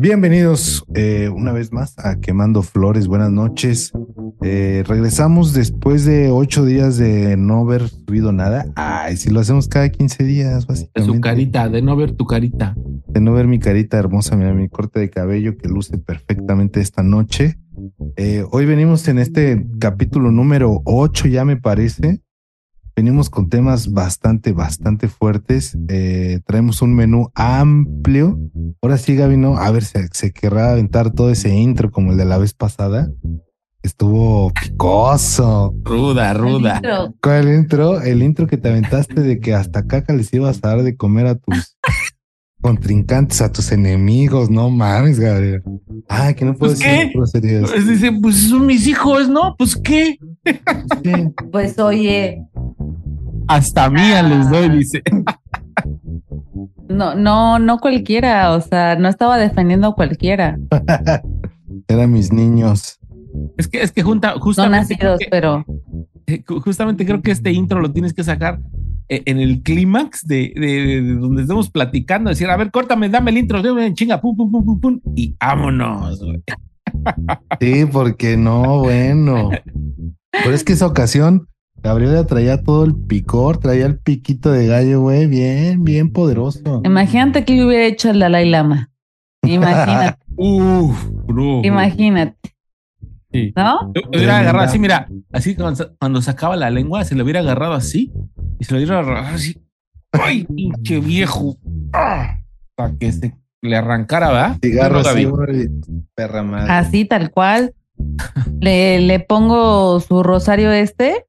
Bienvenidos eh, una vez más a Quemando Flores. Buenas noches. Eh, regresamos después de ocho días de no haber subido nada. Ay, si lo hacemos cada 15 días, De básicamente. su carita, de no ver tu carita. De no ver mi carita hermosa, mira mi corte de cabello que luce perfectamente esta noche. Eh, hoy venimos en este capítulo número 8, ya me parece. Venimos con temas bastante, bastante fuertes. Eh, traemos un menú amplio. Ahora sí, Gaby, ¿no? A ver, se, se querrá aventar todo ese intro como el de la vez pasada. Estuvo picoso. Ruda, ruda. ¿Cuál el intro? El intro que te aventaste de que hasta caca les ibas a dar de comer a tus contrincantes, a tus enemigos. No mames, Gabriel. Ah, que no puedo Pues, decir. Pues dice, pues son mis hijos, ¿no? Pues qué. Pues oye, Hasta mía les doy, dice. no, no, no cualquiera, o sea, no estaba defendiendo a cualquiera, Eran mis niños. Es que, es que junta, no justamente, creo nacidos, que, pero eh, ju- justamente creo que este intro lo tienes que sacar en el clímax de, de- de- de donde estemos platicando, decir, a ver, córtame, dame el intro, dame, chinga, pum, pum, pum, pum, pum, y vámonos, güey. Sí, porque no, bueno. Pero es que esa ocasión, Gabriela traía todo el picor, traía el piquito de gallo, güey, bien, bien poderoso. imagínate que le hubiera hecho el Dalai Lama. Imagínate, Uf, bro. imagínate, Sí. ¿no? Hubiera agarrado así, mira, así cuando, cuando sacaba la lengua, se lo hubiera agarrado así y se lo hubiera agarrado así. ¡Ay, pinche viejo! ¡Ah! Para que se le arrancara, ¿verdad? Cigarro así, perra madre. Así tal cual. Le, le pongo su rosario este.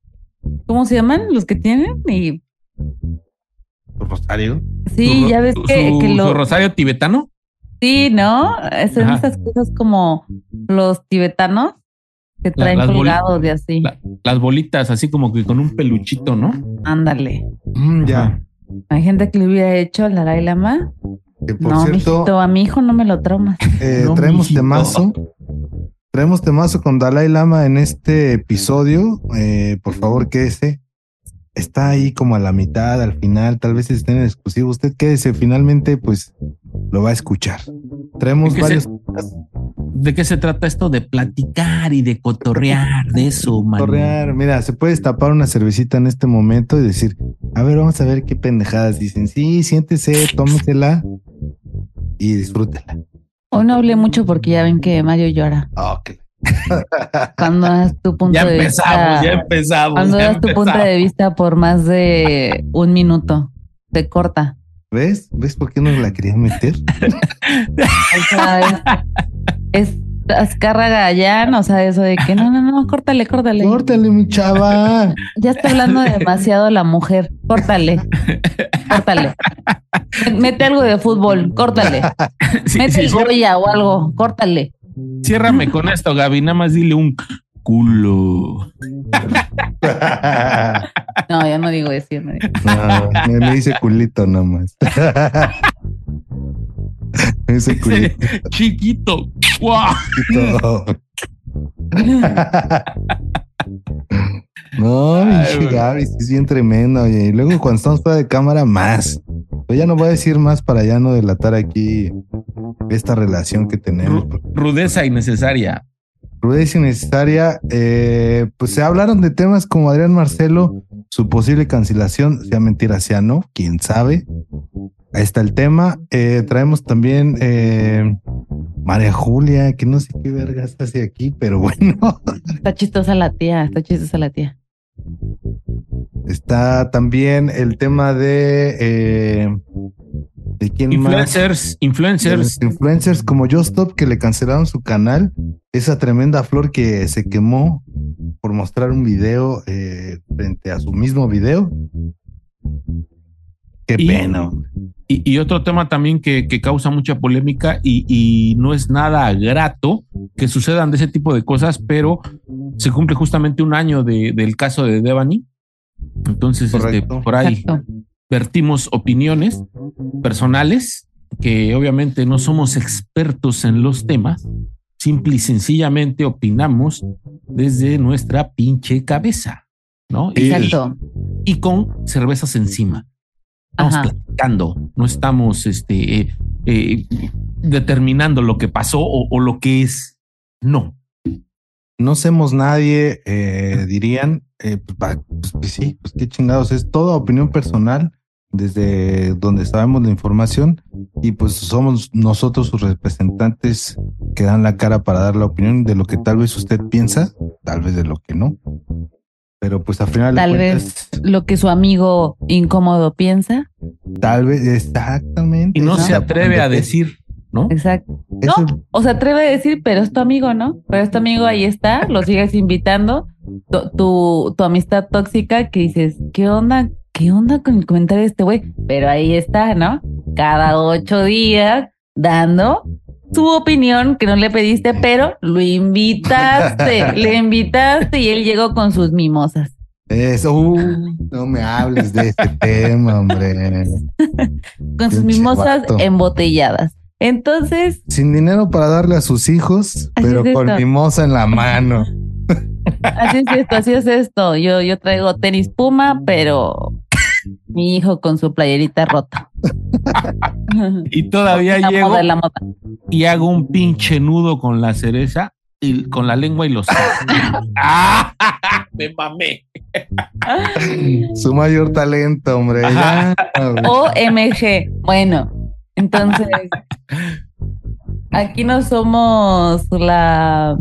¿Cómo se llaman los que tienen? Y Rosario. sí, Su- ya ves su- que, su- que su lo, rosario tibetano. sí, ¿no? Son Ajá. esas cosas como los tibetanos que La- traen colgados de así. la- las bolitas, así como que con un peluchito, ¿no? Ándale. Mm, ya. Hay gente que le hubiera hecho el Dalai Lama. Que por no, cierto, mijito, a mi hijo no me lo traumas. eh, No, traemos mijito. temazo. Traemos temazo con Dalai Lama en este episodio. Eh, por favor, quédese. Está ahí como a la mitad, al final, tal vez esté en exclusivo. Usted quédese, finalmente, pues lo va a escuchar. Traemos Es que varios ¿De qué se trata esto? De platicar y de cotorrear, de eso, man. Torrear. Mira, se puede destapar una cervecita en este momento y decir, a ver, vamos a ver qué pendejadas dicen. Sí, siéntese, tómesela y disfrútela. Hoy no hablé mucho porque ya ven que Mario llora. Ah, ok. Cuando das tu punto Ya de empezamos, vista. ya empezamos. Cuando ya das tu punto empezamos. de vista por más de un minuto, te corta. ¿Ves? ¿Ves por qué no la quería meter? Es, Azcárraga ya, o sea, eso de que no, no, no, córtale, córtale. Córtale, mi chava. Ya está hablando demasiado la mujer. Córtale. Córtale. Mete algo de fútbol, córtale. Sí, Mete sí, el Goya o algo, córtale. ciérrame con esto, Gaby. Nada más dile un culo. No, ya no digo eso. no digo. No, me, dice culito nomás. me culito. Chiquito. ¡Guau! No, Ay. Gaby, sí es bien tremendo. Oye. Y luego cuando estamos fuera de cámara, más. Pero ya no voy a decir más para ya no delatar aquí esta relación que tenemos. Ru- rudeza innecesaria. Rudeza innecesaria. eh, pues se hablaron de temas como Adrián Marcelo, su posible cancelación, sea mentira, sea no, quién sabe. Ahí está el tema. Eh, traemos también eh, María Julia, que no sé qué vergas hace aquí, pero bueno. Está chistosa la tía, está chistosa la tía. Está también el tema de eh, de quién más. Influencers, De influencers. influencers como Justop que le cancelaron su canal, esa tremenda flor que se quemó por mostrar un video eh, frente a su mismo video. Qué Y- pena. hombre. Y, y otro tema también que, que causa mucha polémica y, y no es nada grato que sucedan de ese tipo de cosas, pero se cumple justamente un año de- del caso de Devani. Entonces, este, por ahí Exacto. vertimos opiniones personales que obviamente no somos expertos en los temas, simple y sencillamente opinamos desde nuestra pinche cabeza, ¿no? Y- Exacto. y con cervezas encima. Estamos Ajá. platicando, no estamos este, eh, eh, determinando lo que pasó o, o lo que es. No. No somos nadie, eh, dirían, eh, pues, pues, pues sí, pues qué chingados, es toda opinión personal desde donde sabemos la información y pues somos nosotros sus representantes que dan la cara para dar la opinión de lo que tal vez usted piensa, tal vez de lo que no. Pero pues al final de Tal cuentas, vez lo que su amigo incómodo piensa. tal vez exactamente. Y no se atreve a decir, ¿no? Exacto. Eso- No, o se atreve a decir, pero es tu amigo, ¿no? Pero es tu amigo, ahí está, lo sigues invitando. Tu, tu, tu amistad tóxica que dices, ¿qué onda? ¿Qué onda con el comentario de este güey? Pero ahí está, ¿no? Cada ocho días dando su opinión que no le pediste, pero lo invitaste, le invitaste y él llegó con sus mimosas. Eso, uh, no me hables de este tema, hombre. Con sus mimosas embotelladas. Entonces, Sin dinero para darle a sus hijos, pero es con esto. mimosa en la mano. Así es esto, así es esto. Yo, yo traigo tenis Puma, pero mi hijo con su playerita rota. Y todavía la llego moda, la moda. Y hago un pinche nudo con la cereza y con la lengua y los. ¡Ah! Me mamé. Su mayor talento, hombre. Ya. OMG. Bueno, entonces aquí no somos la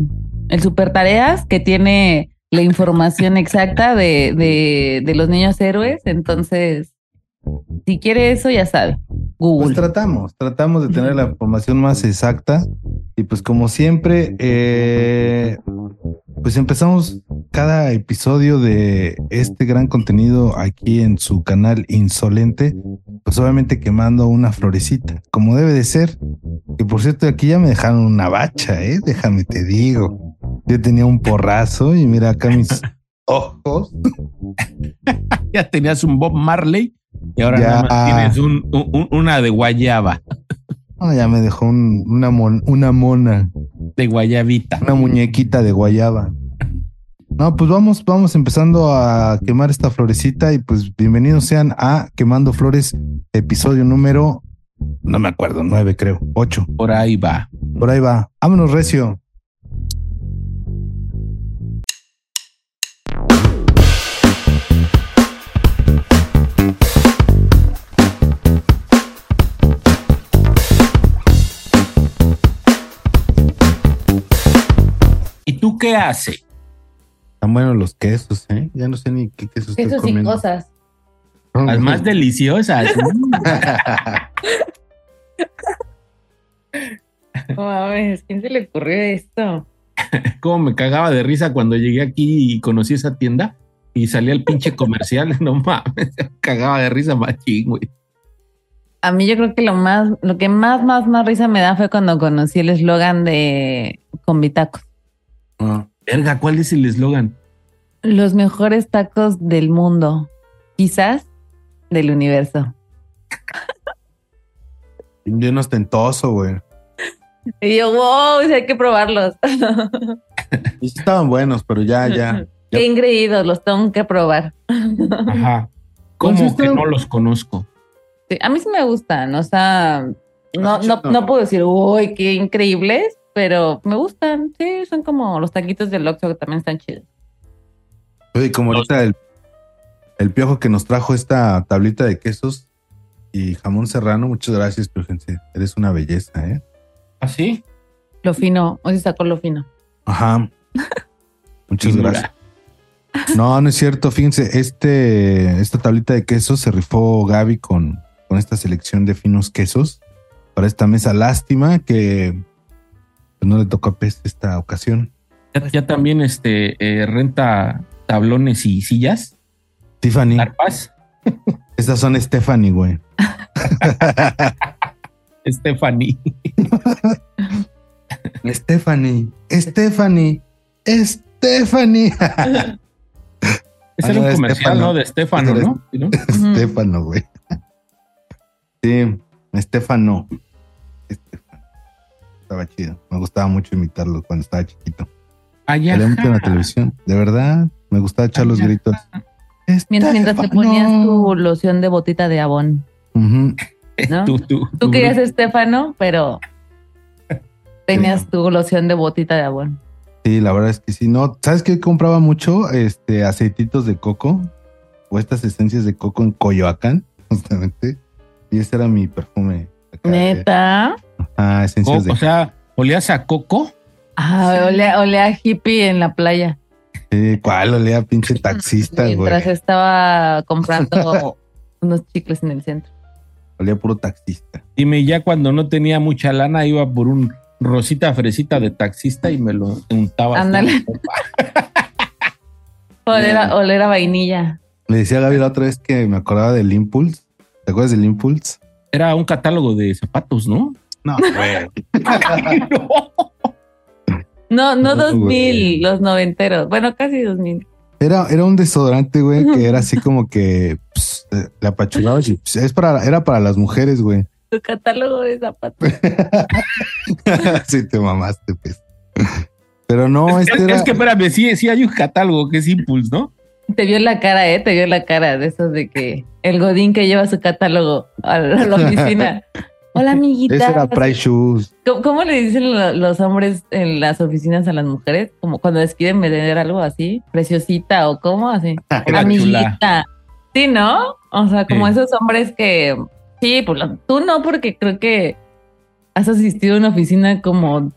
el super tareas que tiene la información exacta de, de, de los niños héroes. Entonces, si quiere eso, ya sabe. Pues tratamos, tratamos de tener la información más exacta. Y pues como siempre, eh, pues empezamos cada episodio de este gran contenido aquí en su canal Insolente, pues obviamente quemando una florecita, como debe de ser. Que por cierto, aquí ya me dejaron una bacha, ¿eh? Déjame te digo. Yo tenía un porrazo y mira acá mis ojos. Ya tenías un Bob Marley y ahora Ya. nada más tienes un- un- una de guayaba, Ah, ya me dejó un- una, mon- una mona. de guayabita. una muñequita de guayaba. No, pues vamos, vamos empezando a quemar esta florecita y pues bienvenidos sean a Quemando Flores, episodio número, no me acuerdo, nueve creo, ocho. Por ahí va. Por ahí va. Vámonos, Recio. Qué haces? Están buenos los quesos, ¿eh? Ya no sé ni qué quesos estoy Eso sin comiendo. cosas. Las más deliciosas. No mames, ¿quién se le ocurrió esto? Cómo me cagaba de risa cuando llegué aquí y conocí esa tienda y salía el pinche comercial. No mames, me cagaba de risa machín, güey. A mí yo creo que lo más, lo que más, más, más risa me da fue cuando conocí el eslogan de Convitacos. Ah, Verga, ¿cuál es el eslogan? Los mejores tacos del mundo, quizás del universo. bien ostentoso, güey. Y yo, wow, hay que probarlos. Y estaban buenos, pero ya, ya. Qué ingreídos, los tengo que probar. Ajá. ¿Cómo Consiste- que no los conozco? Sí, a mí sí me gustan, o sea, no, no. no puedo decir, uy, qué increíbles, pero me gustan, sí, son como los taquitos del Oxxo que también están chidos. Oye, como ahorita el, el piojo que nos trajo esta tablita de quesos y jamón serrano, muchas gracias, piojense. Eres una belleza, ¿eh? ¿Ah, sí? Lo fino, hoy se sacó lo fino. Ajá. Muchas Finura. gracias. No, no es cierto. Fíjense, este, esta tablita de quesos se rifó Gaby con, con esta selección de finos quesos para esta mesa. Lástima que no le tocó a Pez esta ocasión. Ya, ya también este eh, renta tablones y sillas, Tiffany, carpas. estas son Stephanie, güey. Stephanie. Stephanie, Stephanie, Stephanie. Ese Ah, era no, un comercial, Estefano. ¿no? De Estefano, Ese ¿no? ¿Sí, no? Estefano, güey. Sí, Estefano. Estefano. Estaba chido. Me gustaba mucho imitarlo cuando estaba chiquito. Allá. Salía mucho en la televisión. De verdad, me gustaba echar los gritos. Mientras, mientras te ponías tu loción de botita de abón. ¿no? Tú, tú, Tú querías Estefano, pero Tenías tu loción de botita de agua. Sí, la verdad es que sí. No, ¿sabes qué compraba mucho? Este, aceititos de coco o estas esencias de coco en Coyoacán, justamente. Y ese era mi perfume. acá, eh, Neta. Ah, esencias de O sea, olías a coco. Ah, olea, olea hippie en la playa. Sí, ¿Cuál olía pinche taxista, güey? Mientras estaba comprando unos chicles en el centro. Olía puro taxista. Dime, ya cuando no tenía mucha lana, iba por un rosita fresita de taxista y me lo untaba. Ándale. Oler a, oler a vainilla. Le decía a Gaby la otra vez que me acordaba del Impulse. ¿Te acuerdas del Impulse? Era un catálogo de zapatos, ¿no? No, güey. No, no No, 2000, güey. los noventeros. Bueno, casi 2000. Era, era un desodorante, güey, que era así como que pues, eh, le apachurrabas y pues, es para, era para las mujeres, güey. Tu catálogo de zapatos. sí, te mamaste, pues. Pero no, es, este es era. que espérame, sí, sí hay un catálogo que es Impulse, ¿no? Te vio la cara, ¿eh? Te vio la cara de esos de que el godín que lleva su catálogo a la, a la oficina. Hola, amiguita. Ese era Price Shoes. ¿Cómo, cómo le dicen lo- los hombres en las oficinas a las mujeres? Como cuando les quieren vender algo así, preciosita o cómo así. Chula. Amiguita. Sí, ¿no? O sea, como Sí. esos hombres que. Sí, pues tú no, porque creo que has asistido a una oficina como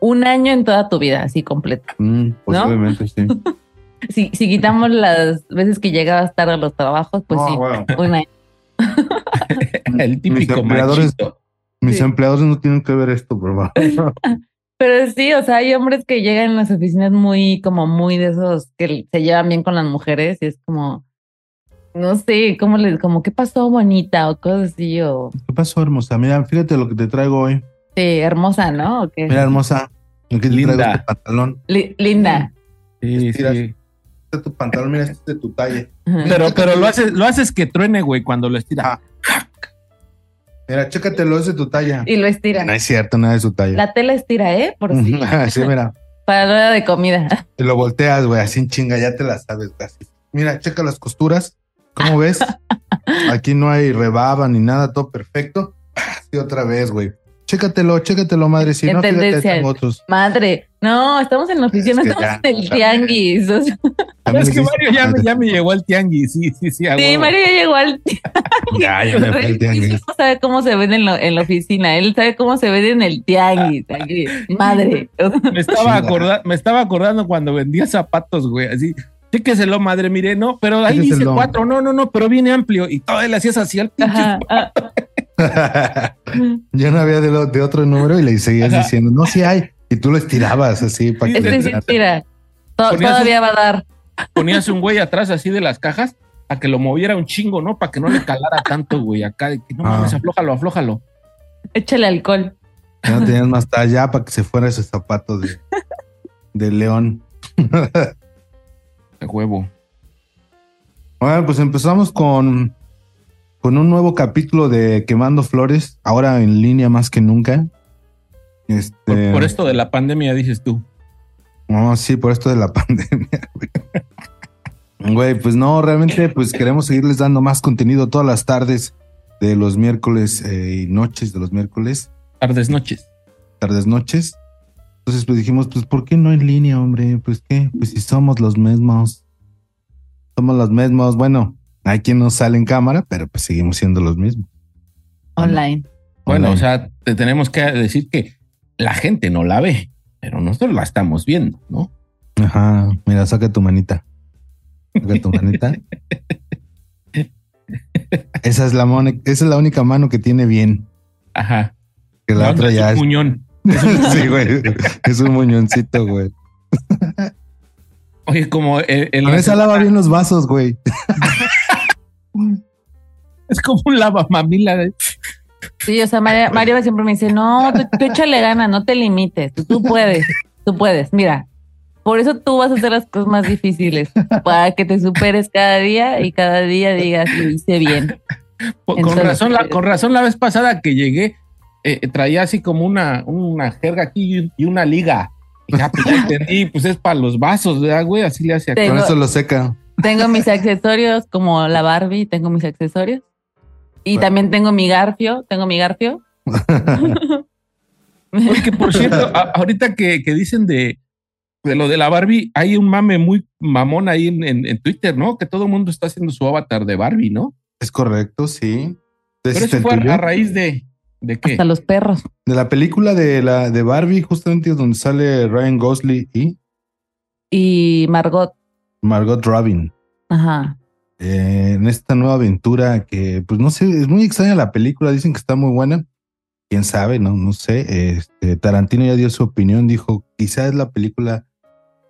un año en toda tu vida, así completa. Mm, posiblemente, sí. Si, si quitamos las veces que llegabas tarde a los trabajos, pues sí, un año. El típico Mis empleadores- machito. Mis Sí. empleadores no tienen que ver esto, por. Pero sí, o sea, hay hombres que llegan en las oficinas muy, como muy de esos que se llevan bien con las mujeres y es como, no sé, como les, como, ¿qué pasó, bonita? O cosas así, o ¿Qué pasó, hermosa? Mira, fíjate lo que te traigo hoy. sí, hermosa, ¿no? ¿O qué? Mira, hermosa. Lo que te Linda. traigo este pantalón. Li- linda. Sí, sí. Este es tu pantalón, mira, este es de tu talla. Pero, pero lo haces, lo haces que truene, güey, cuando lo estiras. Ah. Mira, chécatelo, es de tu talla. Y lo estira. No es cierto, nada de su talla. La tela estira, ¿eh? Por si. sí, mira. Para la hora de comida. Y lo volteas, güey, así en chinga, ya te la sabes, güey, así. Mira, checa las costuras. ¿Cómo ves? Aquí no hay rebaba ni nada, todo perfecto. Sí, otra vez, güey. Chécatelo, chécatelo, madre. Si En no, fíjate, tendencia. tengo otros. Madre, no, estamos en la oficina, Es que estamos ya, en el ya. tianguis. o sea, es que Mario ya, me- ya me llegó al tianguis, sí, sí, sí. sí, huevo. Mario ya llegó al Ya, ya me fui al tianguis. No sabe cómo se ven en, lo- en la oficina. Él sabe cómo se ven en el tianguis. aquí. Madre. Me estaba, acorda- me estaba acordando cuando vendía zapatos, güey, así. Chéqueselo, madre, mire, no, pero ahí dice cuatro, no, no, no, pero viene amplio. Y todo le hacías así al pinche. Ah, Yo no había de, lo- de otro número y le seguías Ajá. diciendo, no, sí hay. Y tú lo estirabas así para que Este le sí tira. To- todavía va a dar. Ponías un güey atrás así de las cajas a que lo moviera un chingo, ¿no? Para que no le calara tanto, güey, acá. de que no Ah. mames, aflójalo, aflójalo. Échale alcohol. Ya no tenías más talla para que se fuera esos zapatos de, de león. De huevo. Bueno, pues empezamos con, con un nuevo capítulo de Quemando Flores, ahora en línea más que nunca. Este, Por, por esto de la pandemia, dices tú. No, sí, por esto de la pandemia, güey. Güey, pues no, realmente pues queremos seguirles dando más contenido todas las tardes de los miércoles eh, y noches de los miércoles, Tardes, noches. tardes, noches. Entonces pues dijimos, pues ¿por qué no en línea, hombre? Pues qué, pues si somos los mismos. Somos los mismos. Bueno, hay quien no sale en cámara, pero pues seguimos siendo los mismos. Online. Bueno, Online. o sea, te tenemos que decir que la gente no la ve, pero nosotros la estamos viendo, ¿no? Ajá, mira, saca tu manita. Saca tu manita. Esa es la mano, esa es la única mano que tiene bien. Ajá. Que la No, otra es ya un es. muñón. sí, güey. Es un muñoncito, güey. Oye, como el, el- Con esa lava bien los vasos, güey. es como un lavamamila. güey. Sí, o sea, María, Mario siempre me dice, no, tú, tú échale ganas, no te limites, tú, tú puedes, tú puedes. Mira, por eso tú vas a hacer las cosas más difíciles, para que te superes cada día y cada día digas, lo hice bien. Con Entonces- razón, la, con razón la vez pasada que llegué, eh, traía así como una, una jerga aquí y, una liga. Y ya, pues, entendí, pues es para los vasos, ¿verdad, güey? Así le hace Con eso lo seca. Tengo mis accesorios como la Barbie, tengo mis accesorios. Y Bueno. también tengo mi garfio, tengo mi garfio. Porque, por cierto, a- ahorita que, que dicen de, de lo de la Barbie, hay un mame muy mamón ahí en, en- en Twitter, ¿no? Que todo el mundo está haciendo su avatar de Barbie, ¿no? Es correcto, sí. ¿Ese Pero es eso fue tuyo? a raíz de, ¿de qué? Hasta los perros. De la película de la de Barbie, justamente donde sale Ryan Gosling y Y Margot. Margot Robin. Ajá. eh, en esta nueva aventura que, pues no sé, es muy extraña la película, dicen que está muy buena. Quién sabe, no, no sé. Este, Tarantino ya dio su opinión, dijo, quizá es la película,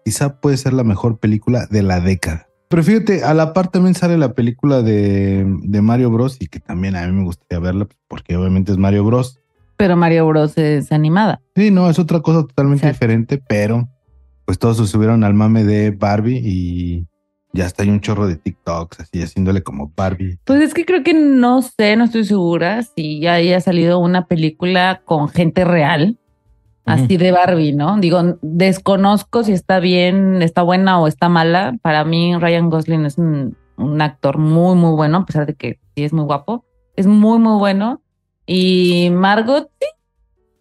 quizá puede ser la mejor película de la década. Pero fíjate, a la par también sale la película de, de Mario Bros. y que también a mí me gustaría verla, pues, porque obviamente es Mario Bros. Pero Mario Bros es animada. Sí, no, es otra cosa totalmente Exacto. diferente, pero pues todos se subieron al mame de Barbie y ya está hay un chorro de TikToks así haciéndole como Barbie. Pues es que creo que no sé, no estoy segura si ya haya salido una película con gente real, así de Barbie, ¿no? Digo, desconozco si está bien, está buena o está mala. Para mí, Ryan Gosling es un, un actor muy, muy bueno, a pesar de que sí es muy guapo. Es muy, muy bueno. Y Margot, sí,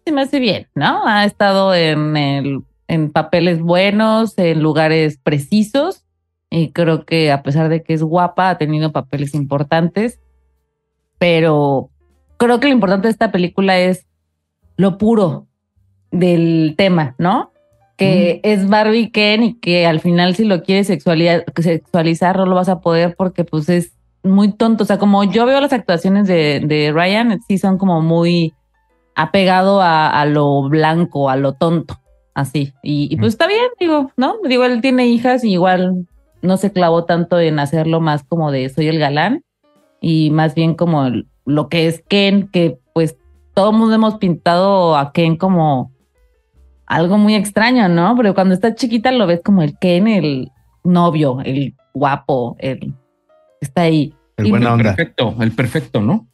se me hace bien, ¿no? Ha estado en, el, en papeles buenos, en lugares precisos. Y creo que a pesar de que es guapa, ha tenido papeles importantes. Pero creo que lo importante de esta película es lo puro del tema, ¿no? Que es Barbie Ken y que al final si lo quieres sexualizar, sexualizar no lo vas a poder porque pues es muy tonto. O sea, como yo veo las actuaciones de, de Ryan, sí son como muy apegado a, a lo blanco, a lo tonto, así. Y, y pues está bien, digo, ¿no? Digo, él tiene hijas y igual no se clavó tanto en hacerlo más como de soy el galán y más bien como el- lo que es Ken, que pues todo mundo hemos pintado a Ken como algo muy extraño, ¿no? Pero cuando está chiquita lo ves como el Ken, el novio, el guapo, el está ahí. El buena el onda. perfecto, el perfecto, ¿no?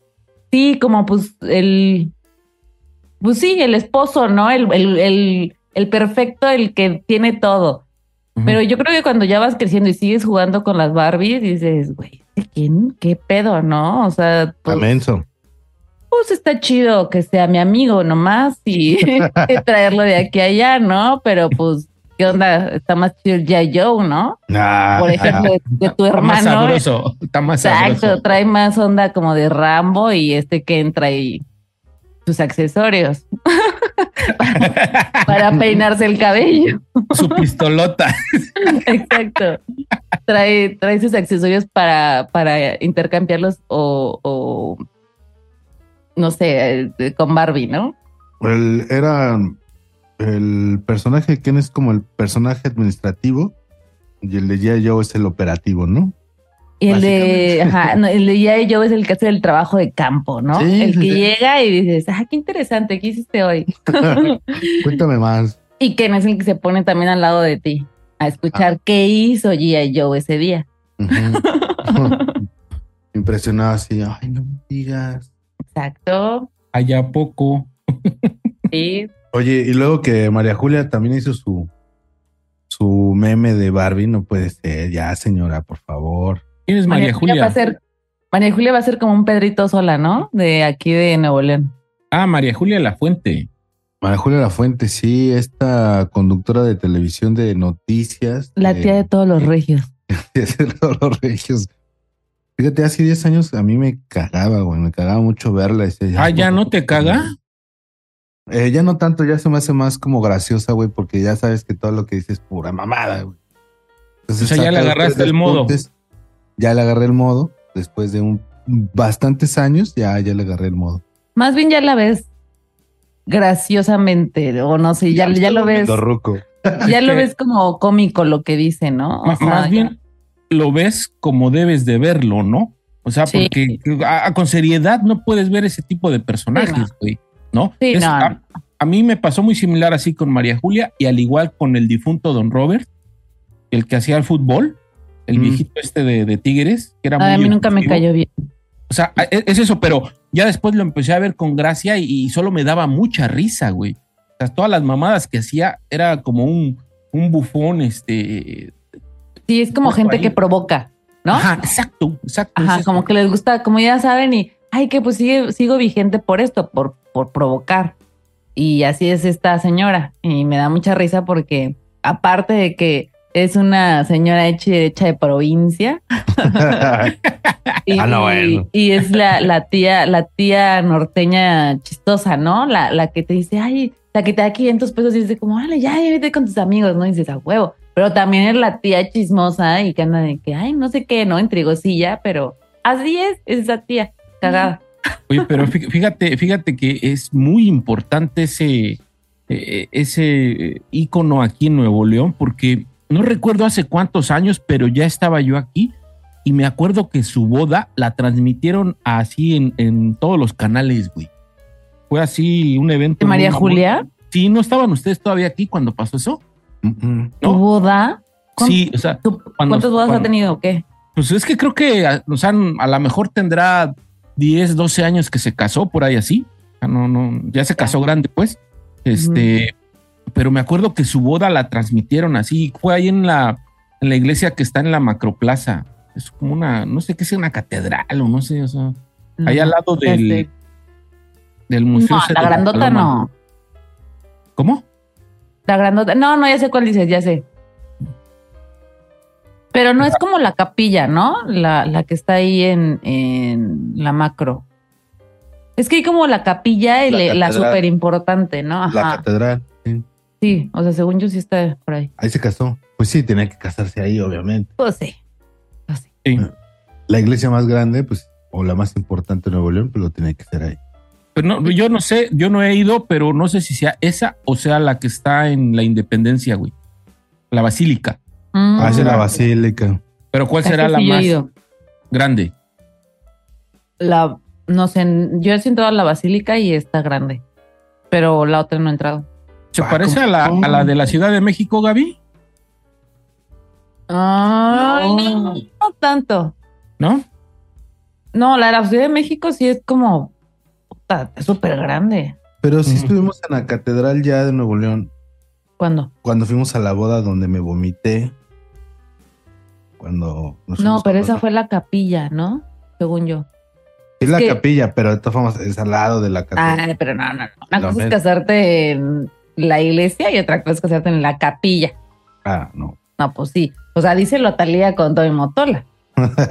Sí, como pues el, pues sí, el esposo, ¿no? El, el, el, el perfecto, el que tiene todo. Pero yo creo que cuando ya vas creciendo y sigues jugando con las Barbies, dices, güey, ¿quién? ¿Qué pedo, no? O sea, pues, Amenso. pues está chido que sea mi amigo nomás y traerlo de aquí a allá, ¿no? Pero pues, ¿qué onda? Está más chido el. Joe, ¿no? Ah, Por ejemplo, de, de tu Está más hermano. sabroso, está más Exacto, sabroso. trae más onda como de Rambo y este que entra y sus accesorios para peinarse el cabello. Su pistolota. Exacto. Trae, trae sus accesorios para, para intercambiarlos o, o no sé, eh, con Barbie, ¿no? El- era el personaje Ken es como el personaje administrativo y el de G.I. Joe es el operativo, ¿no? Y el de, ajá, no, el de G.I. Joe es el que hace el trabajo de campo, ¿no? Sí, el que sí. llega y dices, ah, qué interesante, ¿qué hiciste hoy? Cuéntame más. y Ken es el que se pone también al lado de ti a escuchar Ah. qué hizo G.I. Joe ese día. Impresionado así, ay, no me digas. Exacto. Allá poco. Sí. Oye, y luego que María Julia también hizo su su meme de Barbie, no puede ser, ya señora, por favor. ¿Quién es María, Julia? va a ser, María Julia va a ser como un Pedrito sola, ¿no? De aquí de Nuevo León. Ah, María Julia La Fuente. María Julia La Fuente, sí, esta conductora de televisión de noticias. La tía de todos los regios. de todos los regios. Fíjate, hace 10 años a mí me cagaba, güey, me cagaba mucho verla. Decía, Ah, ¿ya no te caga? Eh, ya no tanto, ya se me hace más como graciosa, güey, porque ya sabes que todo lo que dices es pura mamada, güey. Entonces, O sea, ya le agarraste el modo. Ya le agarré el modo. Después de un bastantes años, ya, ya le agarré el modo. Más bien ya la ves graciosamente, o no sé, ya, ya lo ves, ruco. ya lo ves como cómico lo que dice, ¿no? O Ma- sea, más bien lo ves como debes de verlo, ¿no? O sea, Sí. porque a- a- con seriedad no puedes ver ese tipo de personajes, Sí, no. güey, ¿no? Sí, Es- no. a, a mí me pasó muy similar así con María Julia y al igual con el difunto Don Robert, el que hacía el fútbol, el Mm. viejito este de, de Tigres, que era Ay, a muy mí nunca me cayó bien. O sea, es, es eso, pero ya después lo empecé a ver con gracia y, y solo me daba mucha risa, güey. O sea, todas las mamadas que hacía era como un, un bufón, este. Sí, es como gente ahí. que provoca, ¿no? Ajá, exacto, exacto. Ajá, es como que les gusta, como ya saben, y ay, que pues sigue, sigo vigente por esto, por, por provocar. Y así es esta señora. Y me da mucha risa porque, aparte de que es una señora hecha, hecha de provincia. y, Ah, no, bueno. y es la, la tía, la tía norteña chistosa, ¿no? La, la que te dice, ay, la que te da 500 pesos y dice como, dale, ya, ya vete con tus amigos, ¿no? Y dices, a huevo. Pero también es la tía chismosa y que anda de que, ay, no sé qué, ¿no? Intrigosilla, pero así es, es esa tía, cagada. Oye, pero fí- fíjate, fíjate que es muy importante ese, eh, ese ícono aquí en Nuevo León, porque no recuerdo hace cuántos años, pero ya estaba yo aquí y me acuerdo que su boda la transmitieron así en, en todos los canales, güey. Fue así un evento. María. Julia, Sí, ¿no estaban ustedes todavía aquí cuando pasó eso? Mm, ¿tu ¿No? boda? ¿Cuán- Sí, o sea, ¿Tú- cuando- ¿Cuántas bodas ha cuando- tenido o qué? Pues es que creo que a- o sea, a lo mejor tendrá 10, 12 años que se casó por ahí así. No, no, ya se casó grande, pues. Este, pero me acuerdo que su boda la transmitieron así. Fue ahí en la, en la iglesia que está en la macroplaza. Es como una, no sé qué sea, una catedral o no sé, o sea, ahí al lado del, Este, del museo. no, la grandota Paloma. no. ¿Cómo? La grandota. No, no, ya sé cuál dices, ya sé. Pero no es como la capilla, ¿no? La, la que está ahí en, en la macro. Es que hay como la capilla y La le- la, súper importante, ¿no? La catedral. Sí. O sea, según yo sí está por ahí. Ahí se casó. Pues sí, tenía que casarse ahí, obviamente. Pues sí. Pues sí. Sí. La iglesia más grande, pues, o la más importante de Nuevo León, pues lo tenía que ser ahí. Pero no, yo no sé, yo no he ido, pero no sé si sea esa o sea la que está en la Independencia, güey. La Basílica. Mm. Ah, es la basílica. Pero ¿cuál será la más ido. grande? La, no sé, yo he entrado a la basílica y está grande. Pero la otra no he entrado. ¿Se Ah, parece a la, a la de la Ciudad de México, Gaby? Ay, No. no, no tanto. ¿No? No, la de la Ciudad de México sí es como puta, es súper grande. Pero sí estuvimos en la catedral ya de Nuevo León. ¿Cuándo? Cuando fuimos a la boda donde me vomité. Cuando nos No, pero esa fue la capilla, ¿no? Según yo. Es la que- capilla, pero de todas formas es al lado de la catedral. Ay, pero no, no, no. Una Lo cosa es casarte en la iglesia y otra cosa es casarte en la capilla. Ah, no. No, pues sí. O sea, díselo a Talía con Tommy Motola,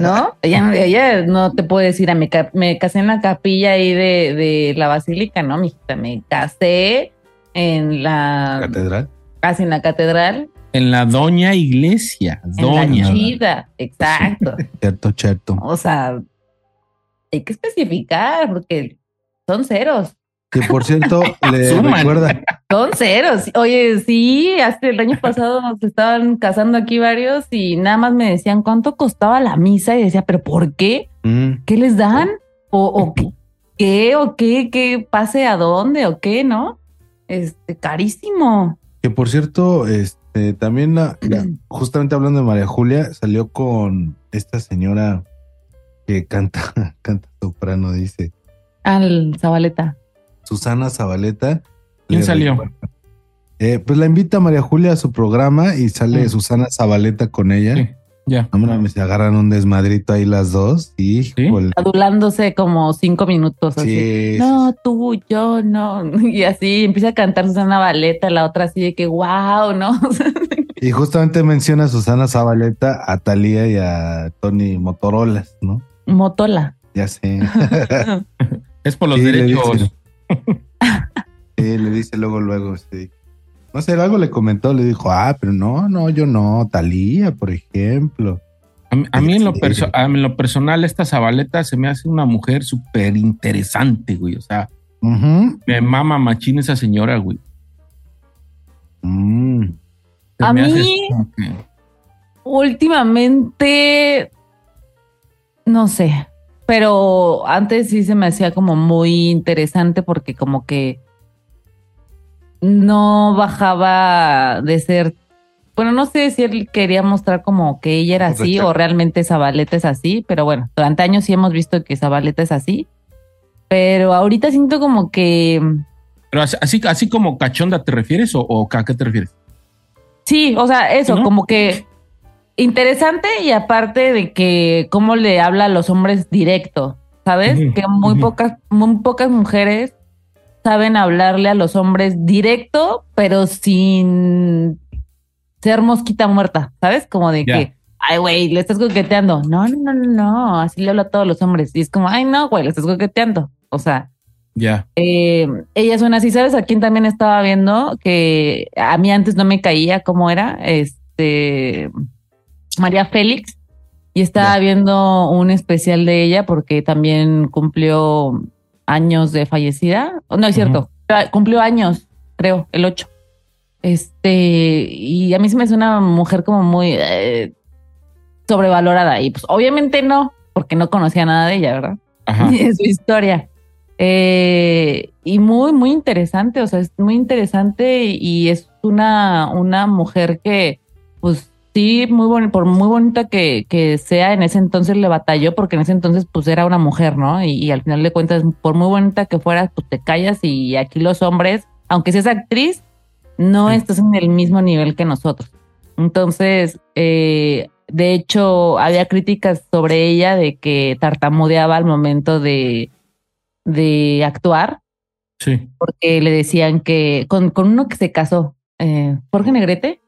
¿no? ella, no- ella no te puede decir, "Ah, me, me casé en la capilla ahí de, de la basílica, no, mijita, me casé en la, catedral. casi en la catedral, En la Doña Iglesia. en Doña. la chida, exacto. Cierto, cierto. O sea, hay que especificar porque son ceros. Que por cierto, le Suman. recuerda. Son ceros. Oye, sí, hasta el año pasado nos estaban casando aquí varios y nada más me decían cuánto costaba la misa y decía, pero ¿por qué? Mm, ¿Qué les dan? ¿O, o qué? ¿Qué? ¿O qué? ¿Qué pase a dónde? ¿O qué? ¿No? Este, carísimo. que por cierto, este también la- la- justamente hablando de María Julia, salió con esta señora que canta, canta soprano, dice Al Zabaleta. Susana Zabaleta. ¿Quién salió? Eh, pues la invita María Julia a su programa y sale. Susana Zabaleta con ella. Sí, ya. No mames, se agarran un desmadrito ahí las dos. Híjole. Adulándose como cinco minutos así. Sí, sí, No, tú, yo, no. Y así empieza a cantar Susana Valeta, la otra así de que wow, ¿no? Y justamente menciona a Susana Zabaleta, a Talía y a Tony Motorolas, ¿no? Motola. Ya sé. Es por los Sí, derechos. Sí, le dice luego, luego, sí. No sé, algo le comentó, le dijo, ah, pero no, no, yo no, Talía, por ejemplo. A mí, a mí en, lo a mí en lo personal, esta Zabaleta se me hace una mujer súper interesante, güey. O sea, me mama machín esa señora, güey. Mm. Se A hace mí- Últimamente, no sé, pero antes sí se me hacía como muy interesante porque como que no bajaba de ser, bueno, no sé si él quería mostrar como que ella era así o realmente Zabaleta es así, pero bueno, durante años sí hemos visto que Zabaleta es así, pero ahorita siento como que Pero así, así, así como cachonda, ¿te refieres o, o a qué te refieres? Sí, o sea, eso, ¿No? como que interesante y aparte de que cómo le habla a los hombres directo, ¿sabes? Que muy pocas, muy pocas mujeres saben hablarle a los hombres directo, pero sin ser mosquita muerta, ¿sabes? Como de que, ay, güey, le estás coqueteando. No, no, no, no, no, así le habla a todos los hombres. Y es como, ay, no, güey, le estás coqueteando. O sea, Ya. eh, ellas son así, ¿sabes? A quién también estaba viendo que a mí antes no me caía cómo era, este, María Félix. Y estaba viendo un especial de ella porque también cumplió años de fallecida. No es cierto, cumplió años, creo, el 8. Este, y a mí se me hace una mujer como muy eh, sobrevalorada. Y pues obviamente no, porque no conocía nada de ella, ¿verdad? Ajá. de su historia. Eh, y muy, muy interesante, o sea, es muy interesante y es una, una mujer que, pues sí, muy bonita, por muy bonita que, que sea, en ese entonces le batalló porque en ese entonces pues era una mujer, ¿no? Y, y al final de cuentas, por muy bonita que fueras, pues te callas y aquí los hombres, aunque seas actriz, no Sí. estás en el mismo nivel que nosotros. Entonces, eh, de hecho, había críticas sobre ella de que tartamudeaba al momento de, de actuar, Sí. porque le decían que con, con uno que se casó, eh, Jorge Negrete,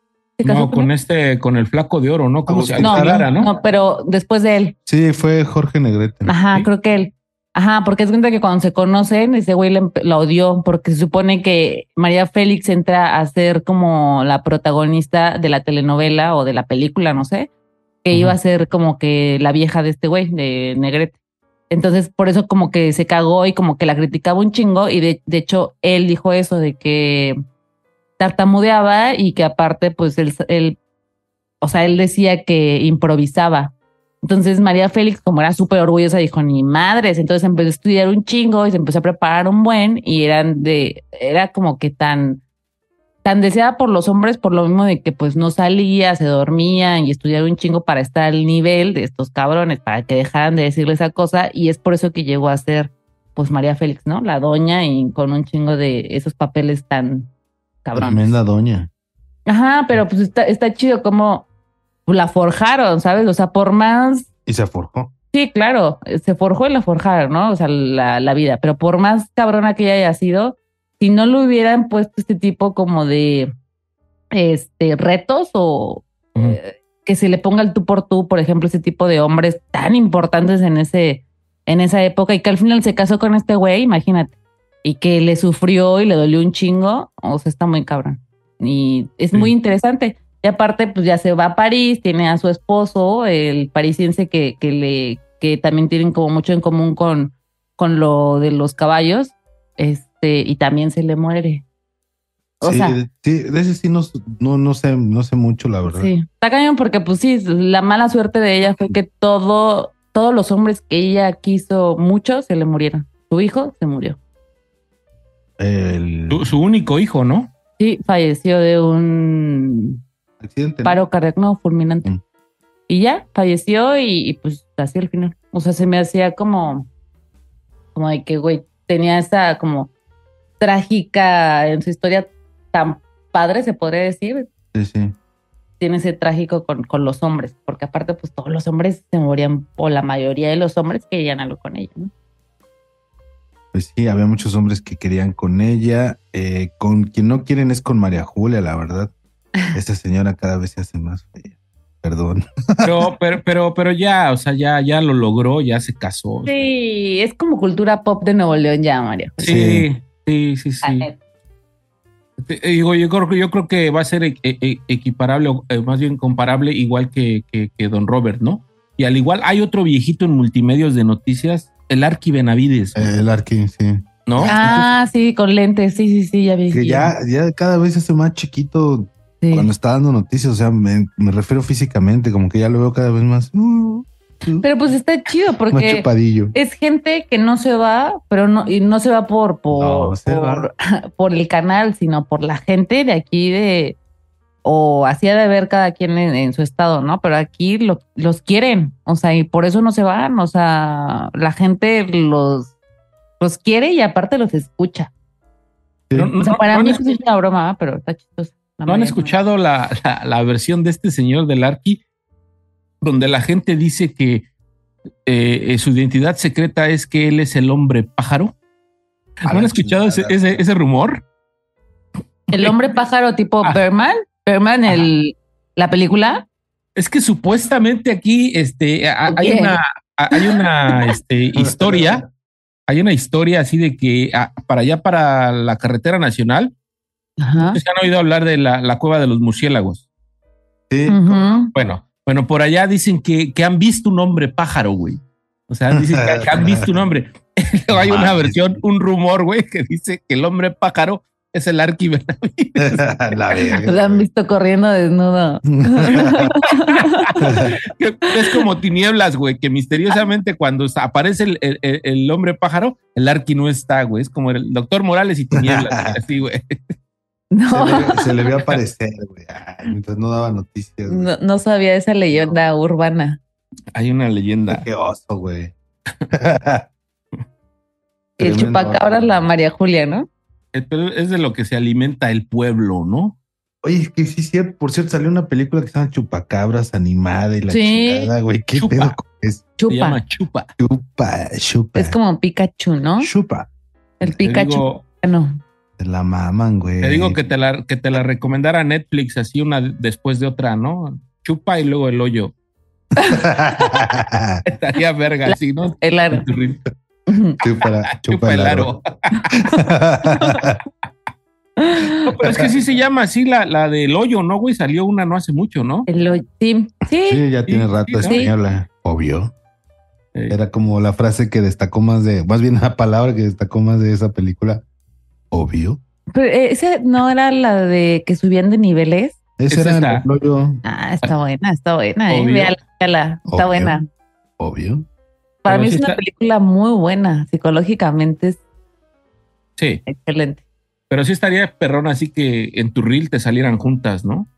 No, con este, con el flaco de oro, ¿no? Como se Agustín no, Lara, ¿no? no, pero después de él. Sí, fue Jorge Negrete. Ajá, Sí. creo que él. Ajá, porque es cuenta que cuando se conocen, ese güey la odió, porque se supone que María Félix entra a ser como la protagonista de la telenovela o de la película, no sé, que iba a ser como que la vieja de este güey, de Negrete. Entonces, por eso como que se cagó y como que la criticaba un chingo, y de, de hecho, él dijo eso de que tartamudeaba y que aparte, pues él, él, o sea, él decía que improvisaba. Entonces María Félix, como era súper orgullosa, dijo, ni madres. Entonces empezó a estudiar un chingo y se empezó a preparar un buen y eran de, era como que tan, tan deseada por los hombres por lo mismo de que pues no salía, se dormían y estudiaba un chingo para estar al nivel de estos cabrones, para que dejaran de decirle esa cosa y es por eso que llegó a ser pues María Félix, ¿no? La doña y con un chingo de esos papeles tan cabrones. Tremenda doña. Ajá, pero pues está, está chido como la forjaron, ¿sabes? O sea, por más Y se forjó. Sí, claro, se forjó y la forjaron, ¿no? O sea, la, la vida, pero por más cabrona que ella haya sido, si no le hubieran puesto este tipo como de este retos o eh, que se le ponga el tú por tú, por ejemplo, ese tipo de hombres tan importantes en ese en esa época y que al final se casó con este güey, imagínate, y que le sufrió y le dolió un chingo, o sea, está muy cabrón. Y es Sí. muy interesante. Y aparte, pues ya se va a París, tiene a su esposo, el parisiense que, que le, que también tienen como mucho en común con, con lo de los caballos, este, y también se le muere. O sí, sea, de ese sí no, no, no sé, no sé mucho, la verdad. sí, está cañón porque pues sí, la mala suerte de ella fue que todo, todos los hombres que ella quiso mucho se le murieron. Su hijo se murió. El Su, su único hijo, ¿no? Sí, falleció de un accidente. ¿no? paro cardíaco no, fulminante. Mm. Y ya, falleció y, y, pues así al final. O sea, se me hacía como, como de que, güey, tenía esa como trágica en su historia tan padre, se podría decir. Sí, sí. Tiene ese trágico con, con los hombres, porque aparte, pues todos los hombres se morían, o la mayoría de los hombres querían algo con ella, ¿no? Pues sí, había muchos hombres que querían con ella. Eh, con quien no quieren es con María Julia, la verdad. Esta señora cada vez se hace más fea. Perdón. Pero, pero, pero, pero ya, o sea, ya, ya lo logró, ya se casó. Sí, es como cultura pop de Nuevo León ya, María. Sí, sí, sí, sí. Te- eh, Digo, yo creo, que- yo creo que va a ser e- e- equiparable, o, eh, más bien comparable, igual que, que, que Don Robert, ¿no? Y al igual hay otro viejito en multimedios de noticias, el Arqui Benavides, El Arqui, sí. ¿no? Ah, sí, con lentes, sí, sí, sí, ya vi. Que ya, ya cada vez se hace más chiquito Sí. cuando está dando noticias. O sea, me, me refiero físicamente, como que ya lo veo cada vez más. uh, Pero pues está chido porque es gente que no se va, pero no, y no se va por, por, No, se por, por el canal, sino por la gente de aquí de, o hacía de ver cada quien en, en su estado, ¿no? Pero aquí lo- los quieren, o sea, y por eso no se van, o sea, la gente los, los quiere y aparte los escucha. Sí. No, O sea, para no mí pues, es una broma, pero está chistoso. La ¿No han escuchado la, la- la versión de este señor del Arqui? Donde la gente dice que eh, eh, su identidad secreta es que él es el hombre pájaro. ¿No han escuchado ese, ese, ese rumor? El hombre pájaro tipo Ah. Berman, Berman, el, la película. Es que supuestamente aquí este, a- hay una, a- hay una este, historia, hay una historia así de que para allá, para la carretera nacional, Ajá. ¿se han oído hablar de la, la cueva de los murciélagos? Sí. Bueno, bueno, por allá dicen que, que han visto un hombre pájaro, güey. O sea, dicen que, que han visto un hombre. Luego hay una versión, un rumor, güey, que dice que el hombre pájaro es el Arqui Benavides. la. Lo han visto corriendo desnudo. Es como tinieblas, güey, que misteriosamente cuando aparece el, el- el- hombre pájaro, el Arqui no está, güey. Es como el doctor Morales y tinieblas, así, güey. Se No, le, se le vio aparecer, güey. Ay, Mientras no daba noticias. güey. no, no sabía esa leyenda urbana. Hay una leyenda. Qué oso, güey. Y el Tremendo. chupacabras, la María Julia, ¿no? Eh, Pero es de lo que se alimenta el pueblo, ¿no? Oye, es que sí, sí, por cierto, salió una película que se llama Chupacabras animada y la Sí. chingada, güey. ¿Qué Chupa. pedo con eso? Se Chupa. llama chupa. Chupa, chupa. Es como Pikachu, ¿no? Chupa. El Pikachu. digo, No. Te la maman, güey. te digo que te la, que te la recomendara Netflix así una después de otra, ¿no? Chupa y luego el hoyo. Estaría verga, así, ¿no? El aro. chupa, Chupa el aro. No, pero es que sí se llama así la, la del hoyo, ¿no, güey? Salió una no hace mucho, ¿no? El hoyo. Sí, sí. Sí, ya tiene Sí, rato sí, ¿no? española. Obvio. Era como la frase que destacó más de, más bien la palabra que destacó más de esa película. Obvio. Pero eh, esa no era la de que subían de niveles. Ese Es era esta. el hoyo. Ah, está buena, está buena. Eh. Véala, véala, Está Obvio. buena. Obvio. Para Pero mí sí es una está- película muy buena. Psicológicamente es sí, excelente. pero sí estaría perrón así que en tu reel te salieran juntas, ¿no?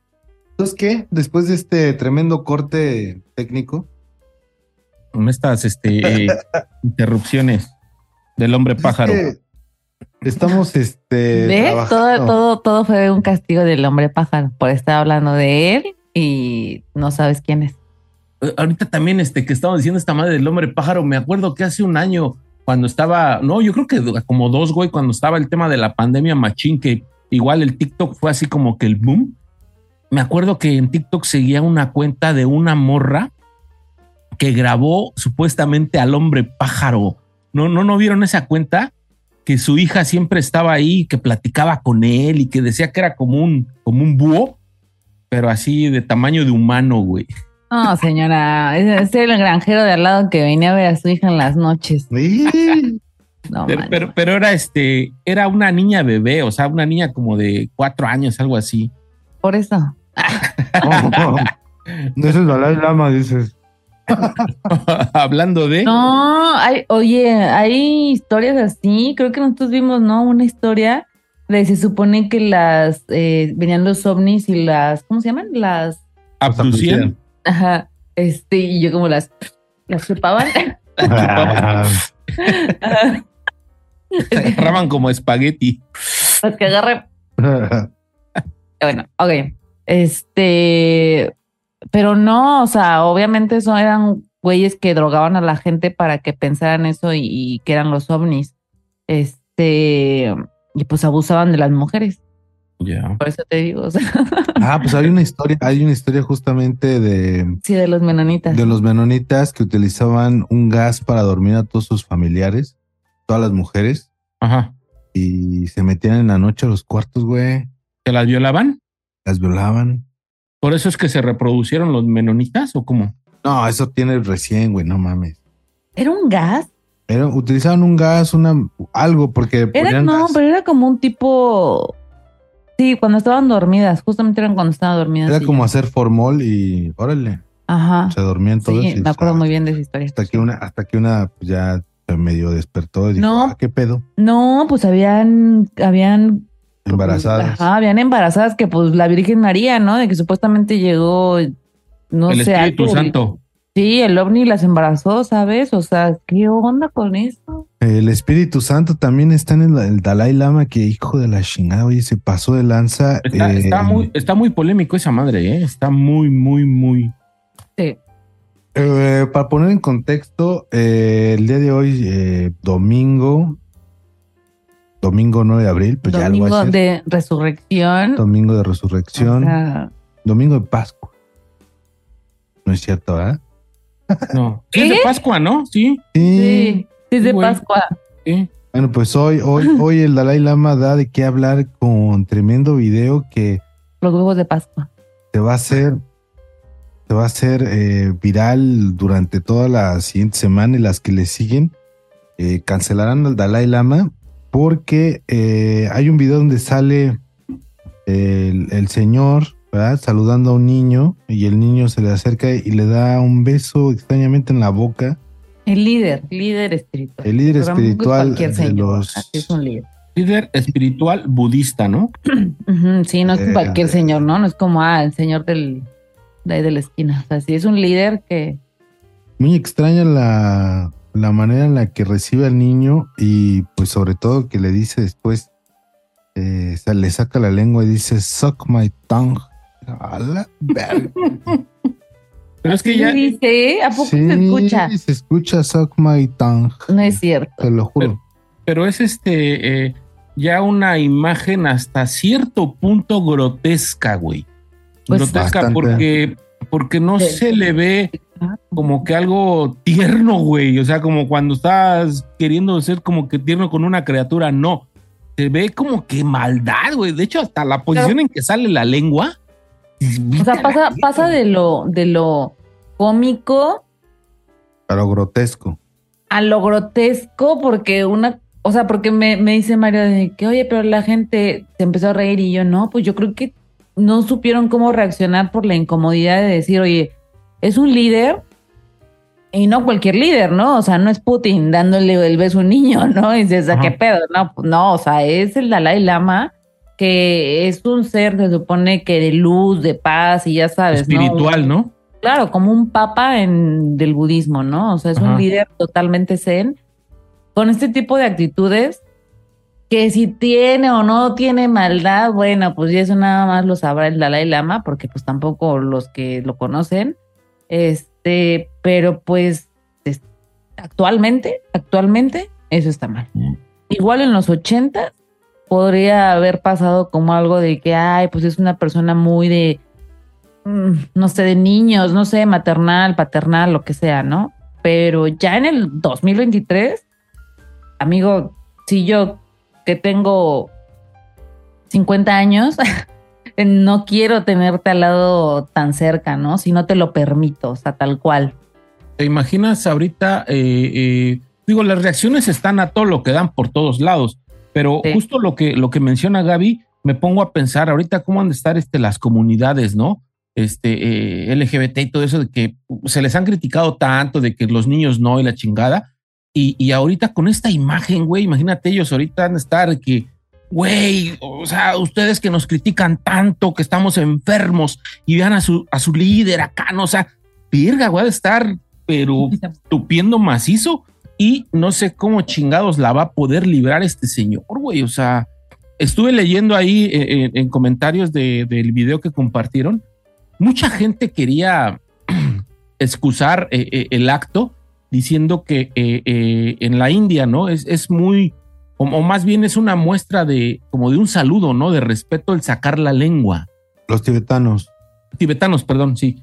Entonces, ¿qué? Después de este tremendo corte técnico, Con estas este, eh, interrupciones del hombre pájaro. es que estamos este ¿Ves? Todo, todo, todo fue un castigo del hombre pájaro por estar hablando de él y no sabes quién es. Eh, Ahorita también, este, que estaba diciendo esta madre del hombre pájaro, me acuerdo que hace un año, cuando estaba, no, yo creo que como dos, güey, cuando estaba el tema de la pandemia machín, que igual el TikTok fue así como que el boom. Me acuerdo que en TikTok seguía una cuenta de una morra que grabó supuestamente al hombre pájaro. No, no, no vieron esa cuenta que su hija siempre estaba ahí, que platicaba con él y que decía que era como un, como un búho, pero así de tamaño de humano, güey. No, señora, es el granjero de al lado que venía a ver a su hija en las noches. Sí. No, Pero, pero, pero era este, era una niña bebé, o sea, una niña como de cuatro años, algo así. por eso. No es el Dalai Lama, dices. Hablando de. No, hay, oye, hay historias así. Creo que nosotros vimos, ¿no? Una historia de se supone que las eh, venían los ovnis y las, ¿cómo se llaman? Las, abducían. Ajá, este, y yo como las, las chupaban. Ajá. Se agarraban como espagueti. las que agarré. Bueno, ok. Este, pero no, o sea, obviamente eso eran güeyes que drogaban a la gente para que pensaran eso y, y que eran los ovnis. Este, y pues abusaban de las mujeres. Por eso te digo, o sea, ah, pues hay una historia, hay una historia justamente de, sí, de los menonitas. de los menonitas que utilizaban un gas para dormir a todos sus familiares, todas las mujeres, Ajá. y se metían en la noche a los cuartos, güey, ¿Que las violaban? las violaban. ¿Por eso es que se reproducieron los menonitas o cómo? No, eso tiene recién, güey, no mames. ¿Era un gas? Pero utilizaban un gas, una algo, porque Era, no, gas. pero era como un tipo. Sí, cuando estaban dormidas, justamente eran cuando estaban dormidas. era como ya. hacer formol y órale, Ajá. se dormían todos. Sí, me acuerdo muy bien de esa historia. Hasta que una, hasta que una ya se medio despertó y dijo, No. "Ah, ¿qué pedo? No, pues habían, habían Embarazadas. Ajá, habían embarazadas que pues la Virgen María, ¿no? De que supuestamente llegó, no el sé. Espíritu algo- Santo. Sí, el ovni las embarazó, ¿sabes? O sea, ¿qué onda con eso? El Espíritu Santo también está en el, el Dalai Lama, que hijo de la chingada, oye, se pasó de lanza. Está, eh, está muy, está muy polémico esa madre, ¿eh? Está muy, muy, muy. Sí. eh, para poner en contexto, eh, el día de hoy, eh, domingo, domingo 9 de abril, pues ya algo Domingo de resurrección. Domingo de resurrección, O sea, domingo de Pascua. No es cierto, ¿ah? No. Sí, Es de ¿Qué? Pascua, ¿no? Sí. sí, sí, es de güey. Pascua. sí. Bueno, pues hoy, hoy, hoy el Dalai Lama da de qué hablar con tremendo video que Los huevos de Pascua. se va a hacer, se va a hacer eh, viral durante toda la siguiente semana y las que le siguen. Eh, cancelarán al Dalai Lama porque eh, hay un video donde sale el, el señor ¿verdad? saludando a un niño y el niño se le acerca y le da un beso extrañamente en la boca. El líder, líder espiritual. El líder espiritual cualquier de señor, los- así es un líder. Líder espiritual budista, ¿no? Sí, no es Eh, cualquier señor, ¿no? No es como, ah, el señor del, de ahí de la esquina. O sea, sí es un líder que Muy extraña la, la manera en la que recibe al niño y pues sobre todo que le dice después, eh, o sea, le saca la lengua y dice, suck my tongue. A la verga. Pero es que ¿Qué ya, dice? ¿A poco Sí, se escucha? Se escucha suck my tongue, No es cierto. te lo juro. pero es este eh, ya una imagen hasta cierto punto grotesca, güey. Pues grotesca Bastante. porque porque no Sí. se le ve como que algo tierno, güey. O sea, como cuando estás queriendo ser como que tierno con una criatura, no. Se ve como que maldad, güey. De hecho, hasta la posición en que sale la lengua. O sea, pasa, pasa de lo, de lo cómico Pero grotesco. a lo grotesco, porque una, o sea, porque me, me dice Mario de que, oye, pero la gente se empezó a reír y yo no, pues yo creo que no supieron cómo reaccionar por la incomodidad de decir, oye, es un líder y no cualquier líder, ¿no? O sea, no es Putin dándole el beso a un niño, ¿no? Y dices, ¿a qué pedo? No, no, o sea, es el Dalai Lama que es un ser, se supone que de luz, de paz y ya sabes, espiritual, ¿no? claro, como un papa en, del budismo, ¿no? O sea, es Ajá. un líder totalmente zen, con este tipo de actitudes, que si tiene o no tiene maldad, bueno, pues ya eso nada más lo sabrá el Dalai Lama, porque pues tampoco los que lo conocen, este, pero pues es- actualmente, actualmente, eso está mal. Mm. Igual en los 80 podría haber pasado como algo de que, ay, pues es una persona muy de, mm, no sé, de niños, no sé, maternal, paternal, lo que sea, ¿no? Pero ya en el 2023, amigo, si yo que tengo 50 años, no quiero tenerte al lado tan cerca, ¿no? Si no te lo permito, o sea, tal cual. ¿Te imaginas ahorita? eh, eh, digo, las reacciones están a todo lo que dan por todos lados, pero Sí. justo lo que, lo que menciona Gaby, me pongo a pensar ahorita cómo han de estar este, las comunidades, ¿no? Este eh, LGBT y todo eso, de que se les han criticado tanto, de que los niños no y la chingada. Y, y ahorita con esta imagen, güey, imagínate ellos ahorita han de estar que, güey, o sea, ustedes que nos critican tanto, que estamos enfermos y vean a su, a su líder acá, ¿no? O sea, virga, güey, de estar, pero tupiendo macizo y no sé cómo chingados la va a poder librar este señor, güey. O sea, estuve leyendo ahí eh, eh, en comentarios de- del video que compartieron. Mucha gente quería excusar eh, el acto diciendo que eh, en la India, ¿no? Es, es muy, o, o más bien es una muestra de, como de un saludo, ¿no? De respeto el sacar la lengua Los tibetanos. tibetanos, perdón, sí.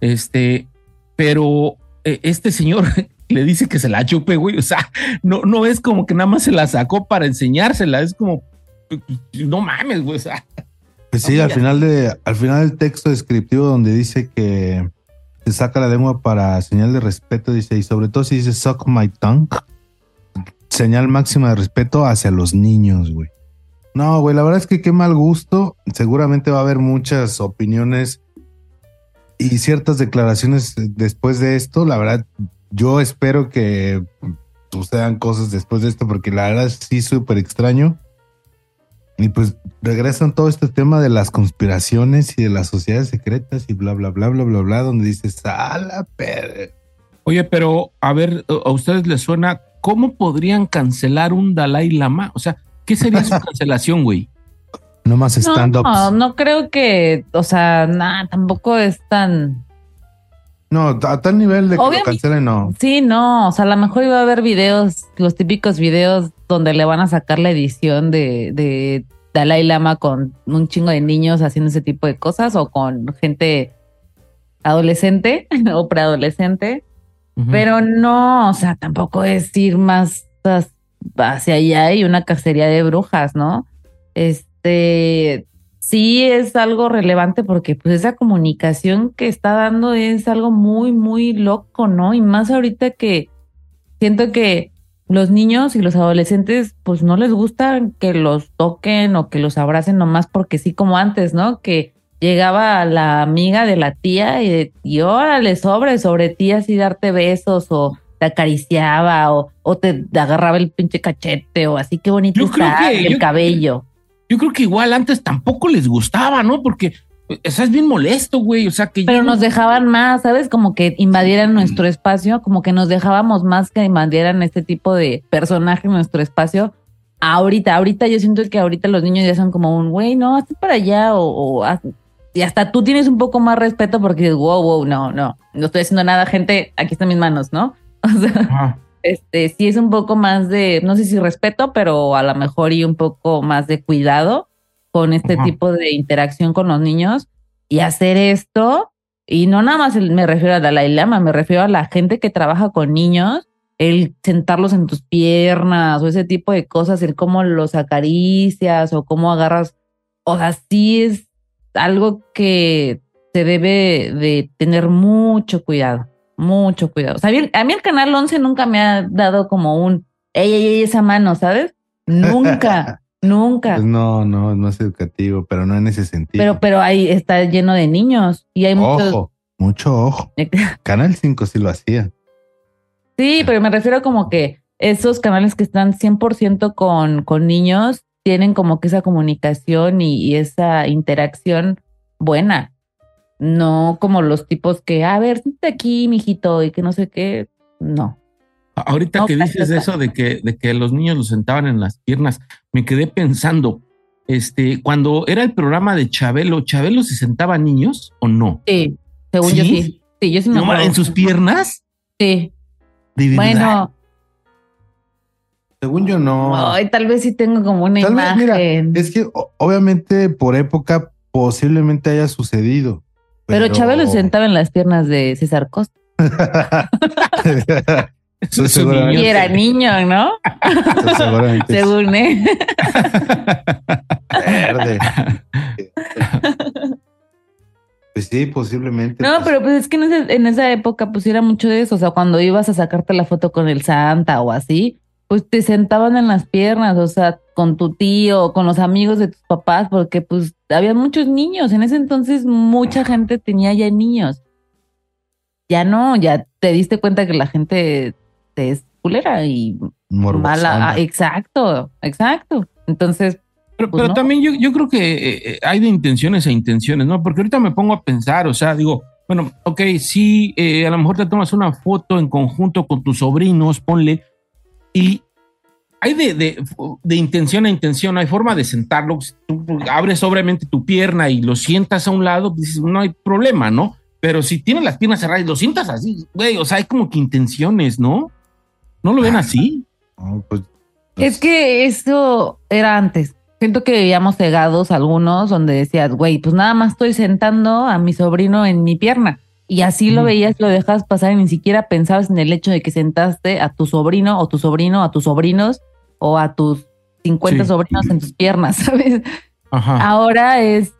Este, pero este señor le dice que se la chupe, güey. O sea, no, no es como que nada más se la sacó para enseñársela, es como, no mames, güey. O sea, Pues sí, al final de, al final del texto descriptivo donde dice que se saca la lengua para señal de respeto, dice, y sobre todo si dice suck my tongue, señal máxima de respeto hacia los niños, güey. No, güey, la verdad es que qué mal gusto. Seguramente va a haber muchas opiniones y ciertas declaraciones después de esto. La verdad, yo espero que sucedan cosas después de esto, porque la verdad sí súper extraño. Y pues regresan todo este tema de las conspiraciones y de las sociedades secretas y bla, bla, bla, bla, bla, bla, donde dices, a la per... oye, pero a ver, a ustedes les suena, ¿cómo podrían cancelar un Dalai Lama? O sea, ¿qué sería su cancelación, güey? No más stand-ups. No, no creo que, o sea, nada, tampoco es tan. No, a tal nivel de que lo Obviamente- cancelen, no. Sí, no, o sea, a lo mejor iba a haber videos, los típicos videos donde le van a sacar la edición de, de Dalai Lama con un chingo de niños haciendo ese tipo de cosas o con gente adolescente o preadolescente, pero no, o sea, tampoco es ir más hacia allá y una cacería de brujas, ¿no? Este, sí es algo relevante porque pues esa comunicación que está dando es algo muy, muy loco, ¿no? Y más ahorita que siento que los niños y los adolescentes pues no les gusta que los toquen o que los abracen nomás porque sí como antes, ¿no? Que llegaba la amiga de la tía y, y órale, sobre, sobre ti así darte besos o te acariciaba o, o te agarraba el pinche cachete o así, qué bonito Yo creo está que- el yo- cabello. Yo creo que igual antes tampoco les gustaba, ¿no? Porque o sea, es bien molesto, güey. O sea, que Pero yo- nos dejaban más, ¿sabes? Como que invadieran nuestro espacio, como que nos dejábamos más que invadieran este tipo de personaje en nuestro espacio. Ahorita, ahorita yo siento que ahorita los niños ya son como un, güey, no, hazte para allá o, o haz- y hasta tú tienes un poco más respeto porque dices, wow, wow, no, no, no estoy haciendo nada, gente, aquí están mis manos, ¿no? O sea. Este, sí es un poco más de, no sé si respeto, pero a lo mejor y un poco más de cuidado con este Ajá. tipo de interacción con los niños y hacer esto. Y no nada más me refiero a Dalai Lama, me refiero a la gente que trabaja con niños, el sentarlos en tus piernas o ese tipo de cosas, el cómo los acaricias o cómo agarras. O sea, sí es algo que se debe de tener mucho cuidado, mucho cuidado. O sea, a mí, a mí el canal 11 nunca me ha dado como un, ey, ey, ey, esa mano, ¿sabes? Nunca, nunca. Pues no, no, no es educativo, pero no en ese sentido. Pero, pero ahí está lleno de niños y hay muchos. ojo, mucho ojo. Canal 5 sí lo hacía. Sí, pero me refiero como que esos canales que están 100% con, con niños tienen como que esa comunicación y, y esa interacción buena. No como los tipos que, a ver, siéntate aquí, mijito, y que no sé qué. No. Ahorita No, que dices eso de que, de que los niños los sentaban en las piernas, me quedé pensando, este, cuando era el programa de Chabelo, ¿Chabelo se sentaba a niños o no? Sí, según yo ¿Sí? sí. Yo sí me acuerdo. ¿En sus piernas? Sí. ¿De verdad? Bueno, Según yo no. ay, tal vez sí tengo como una Tal vez, imagen. mira, es que obviamente por época posiblemente haya sucedido. Pero Chabelo se sentaba en las piernas de César Costa. Eso seguramente. Y era niño, ¿no? Seguramente Según él. verde. Pues sí, posiblemente. No, pues, pero pues es que en, ese- en esa época pues era mucho de eso, o sea, cuando ibas a sacarte la foto con el Santa o así, pues te sentaban en las piernas, o sea, con tu tío, con los amigos de tus papás, porque pues había muchos niños, en ese entonces mucha gente tenía ya niños. Ya no, ya te diste cuenta que la gente te es culera y morbosona. mala. Ah, exacto, exacto. Entonces, Pero, Pues pero no. también yo, yo creo que eh, eh, hay de intenciones a intenciones, ¿no? Porque ahorita me pongo a pensar, o sea, digo, bueno, ok, sí, eh, a lo mejor te tomas una foto en conjunto con tus sobrinos, ponle, y hay de, de, de intención a intención, hay forma de sentarlo, si tú abres obviamente tu pierna y lo sientas a un lado, pues dices, no hay problema, ¿no? Pero si tienes las piernas cerradas y lo sientas así, güey, o sea, hay como que intenciones, ¿no? ¿No lo ven así? No, pues, Es que eso era antes. Siento que vivíamos cegados algunos donde decías, güey, pues nada más estoy sentando a mi sobrino en mi pierna. Y así lo veías, lo dejas pasar y ni siquiera pensabas en el hecho de que sentaste a tu sobrino o tu sobrino, a tus sobrinos o a tus 50 Sí. sobrinos en tus piernas, ¿sabes? Ajá. Ahora es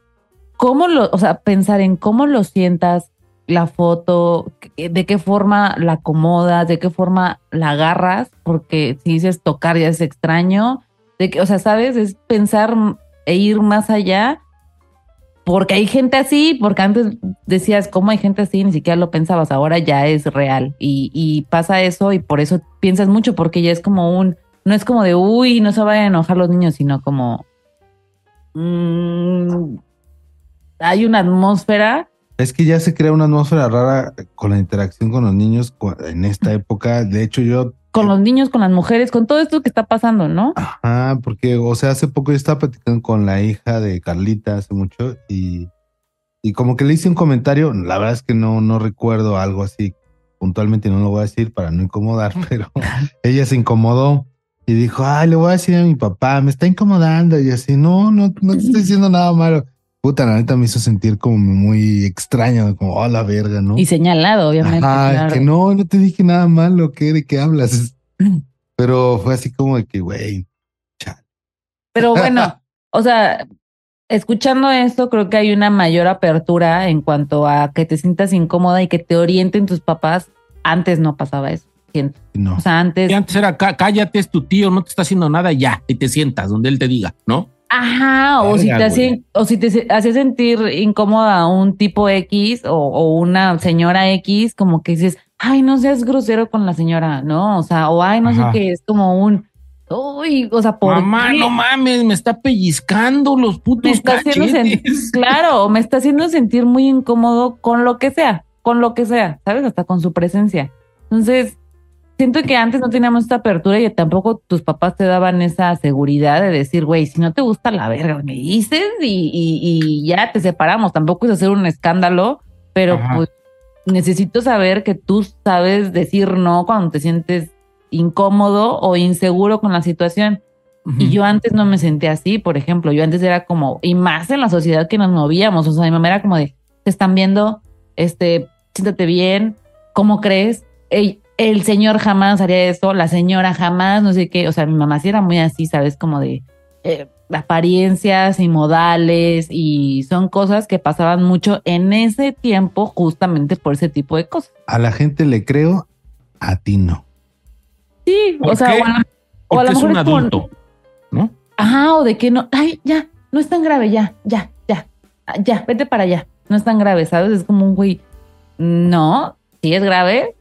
cómo lo, o sea, pensar en cómo lo sientas, la foto, de qué forma la acomodas, de qué forma la agarras, porque si dices tocar ya es extraño, de que, o sea, sabes, es pensar e ir más allá, porque hay gente así, porque antes decías, ¿cómo hay gente así? Ni siquiera lo pensabas, ahora ya es real y, y pasa eso y por eso piensas mucho, porque ya es como un, no es como de, uy, no se vayan a enojar los niños, sino como, mm, hay una atmósfera. Es que ya se crea una atmósfera rara con la interacción con los niños en esta época. De hecho, yo, Con los niños, con las mujeres, con todo esto que está pasando, ¿no? ajá, porque, o sea, hace poco yo estaba platicando con la hija de Carlita hace mucho y Y como que le hice un comentario, la verdad es que no, no recuerdo algo así puntualmente, no lo voy a decir para no incomodar, pero ella se incomodó y dijo, ay, le voy a decir a mi papá, me está incomodando. Y así, no, no, no te estoy diciendo nada malo. Puta, la neta me hizo sentir como muy extraño, como, oh, la verga, ¿no? Y señalado, obviamente. Claro. que no, no te dije nada malo, ¿qué? ¿De qué hablas? Pero fue así como de que, güey, Pero bueno, o sea, escuchando esto, creo que hay una mayor apertura en cuanto a que te sientas incómoda y que te orienten tus papás. Antes no pasaba eso. Siento. no. O sea, antes. Y antes era "Cá- cállate, es tu tío, no te está haciendo nada, ya, y te sientas donde él te diga, ¿no? Ajá, o si te hacía, o si te hacía sentir incómoda un tipo X o, o una señora X, como que dices, ay, no seas grosero con la señora, ¿no? O sea, o ay, no Ajá. sé qué, es como un, uy, o sea, por Mamá, qué? no mames, me está pellizcando los me putos está haciendo claro, me está haciendo sentir muy incómodo con lo que sea, con lo que sea, ¿sabes? Hasta con su presencia. Entonces, siento que antes no teníamos esta apertura y tampoco tus papás te daban esa seguridad de decir, güey, si no te gusta la verga, me dices y, y- y ya te separamos. Tampoco es hacer un escándalo, pero Ajá. pues necesito saber que tú sabes decir no cuando te sientes incómodo o inseguro con la situación. Y yo antes no me sentía así, por ejemplo, yo antes era como, y más en la sociedad que nos movíamos, o sea, mi mamá era como de, te están viendo, este, siéntate bien, ¿cómo crees? El señor jamás haría eso, la señora jamás, no sé qué, o sea, mi mamá sí era muy así, ¿sabes? Como de eh, apariencias y modales, y son cosas que pasaban mucho en ese tiempo justamente por ese tipo de cosas. A la gente le creo, a ti no. Sí, ¿Por o sea, qué? o a, lo- o a lo es mejor un es como- adulto, ¿no? Ajá, o de que no, ay, ya, no es tan grave, ya, ya, ya, ya, vete para allá, no es tan grave, ¿sabes? Es como un güey, no, sí es grave.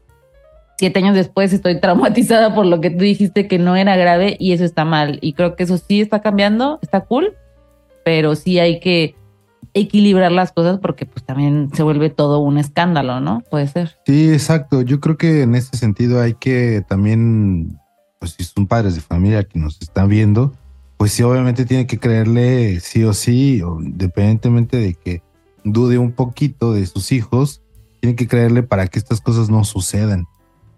Siete años después estoy traumatizada por lo que tú dijiste que no era grave y eso está mal. Y creo que eso sí está cambiando, está cool, pero sí hay que equilibrar las cosas porque pues también se vuelve todo un escándalo, ¿no? Puede ser. Sí, exacto. Yo creo que en ese sentido hay que también, pues si son padres de familia que nos están viendo, pues sí, obviamente tiene que creerle sí o sí, independientemente de que dude un poquito de sus hijos, tiene que creerle para que estas cosas no sucedan.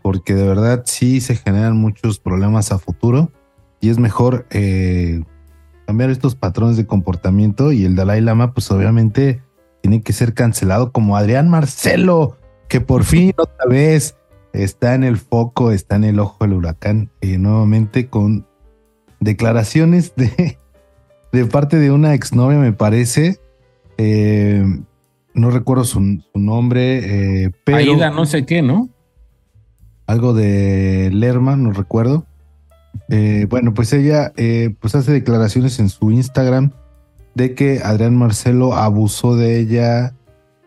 Porque de verdad sí se generan muchos problemas a futuro y es mejor eh, cambiar estos patrones de comportamiento y el Dalai Lama, pues obviamente tiene que ser cancelado como Adrián Marcelo, que por fin otra vez está en el foco, está en el ojo del huracán, eh, nuevamente con declaraciones de, de parte de una exnovia, me parece. eh, no recuerdo su, su nombre, eh, pero Aida, no sé qué, ¿no? Algo de Lerma, no recuerdo. Eh, bueno, pues ella eh, pues hace declaraciones en su Instagram de que Adrián Marcelo abusó de ella.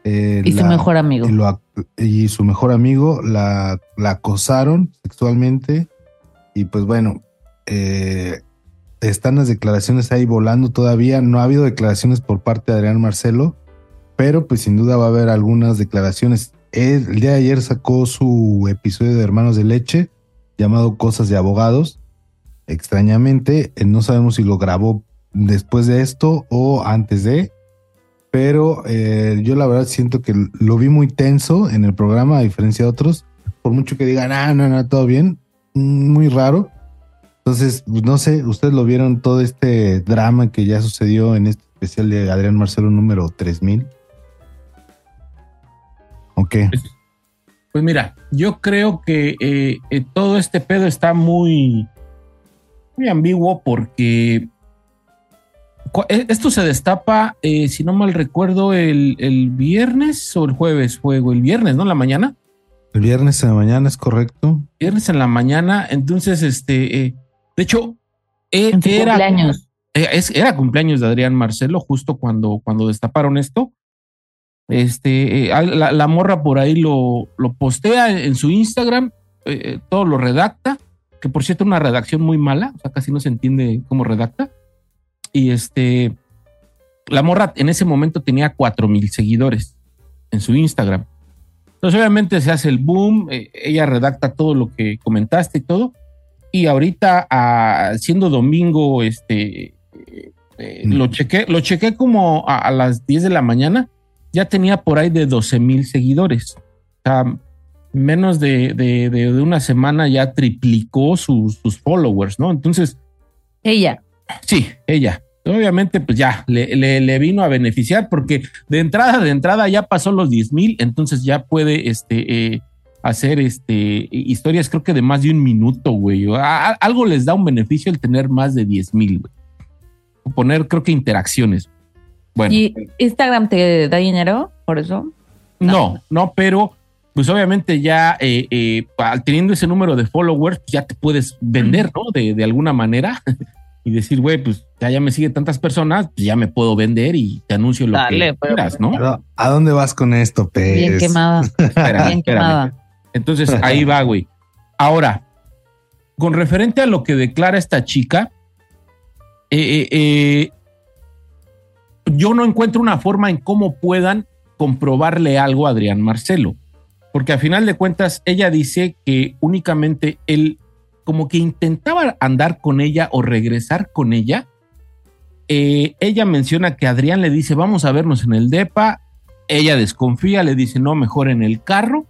eh, Y su mejor amigo. y, lo ac- y su mejor amigo la, la acosaron sexualmente. Y pues bueno, están las declaraciones ahí volando todavía. No ha habido declaraciones por parte de Adrián Marcelo, pero pues sin duda va a haber algunas declaraciones. El día de ayer sacó su episodio de Hermanos de Leche llamado Cosas de Abogados. Extrañamente, eh, no sabemos si lo grabó después de esto o antes de, pero eh, yo la verdad siento que lo vi muy tenso en el programa, a diferencia de otros, por mucho que digan, ah, no, no, todo bien, mm, muy raro. Entonces, pues, no sé, ustedes lo vieron todo este drama que ya sucedió en este especial de Adrián Marcelo número 3000. Ok. Pues mira, yo creo que eh, eh, todo este pedo está muy, muy ambiguo porque eh, esto se destapa, eh, si no mal recuerdo, el, el viernes o el jueves fue, güey, el viernes, ¿no? En la mañana. El viernes en la mañana es correcto. Viernes en la mañana, entonces, este, eh, de hecho, eh, En su era cumpleaños. eh, es- era cumpleaños de Adrián Marcelo, justo cuando, cuando destaparon esto. Este, eh, la, la morra por ahí lo, lo postea en, en su Instagram, eh, eh, todo lo redacta, que por cierto, una redacción muy mala, o sea, casi no se entiende cómo redacta. Y este, la morra en ese momento tenía cuatro mil seguidores en su Instagram. Entonces, obviamente se hace el boom, eh, ella redacta todo lo que comentaste y todo. Y ahorita, ah, siendo domingo, este, eh, eh, Mm. lo chequé, lo chequé como a, a las 10 de la mañana ya tenía por ahí de 12 mil seguidores. O sea, menos de, de, de, de una semana ya triplicó sus, sus followers, ¿no? Entonces, Ella. Sí, ella. Obviamente, pues ya le, le, le, vino a beneficiar porque de entrada, de entrada ya pasó los 10 mil, entonces ya puede este, eh, hacer este, historias, creo que de más de un minuto, güey. A, algo les da un beneficio el tener más de 10 mil, güey. Poner, creo que interacciones. Bueno. ¿Y Instagram te da dinero por eso? No, no, no pero pues obviamente ya eh, eh, teniendo ese número de followers, ya te puedes vender, ¿no? De, de alguna manera y decir, güey, pues ya, ya me siguen tantas personas, pues ya me puedo vender y te anuncio lo Dale, que quieras, ¿no? ¿A dónde vas con esto, Pez? Bien quemada. Espérame, Bien quemada. Entonces ahí va, güey. Ahora, con referente a lo que declara esta chica, eh, eh, yo no encuentro una forma en cómo puedan comprobarle algo a Adrián Marcelo, porque a final de cuentas ella dice que únicamente él como que intentaba andar con ella o regresar con ella. Eh, ella menciona que Adrián le dice, vamos a vernos en el DEPA. Ella desconfía, le dice, no, mejor en el carro.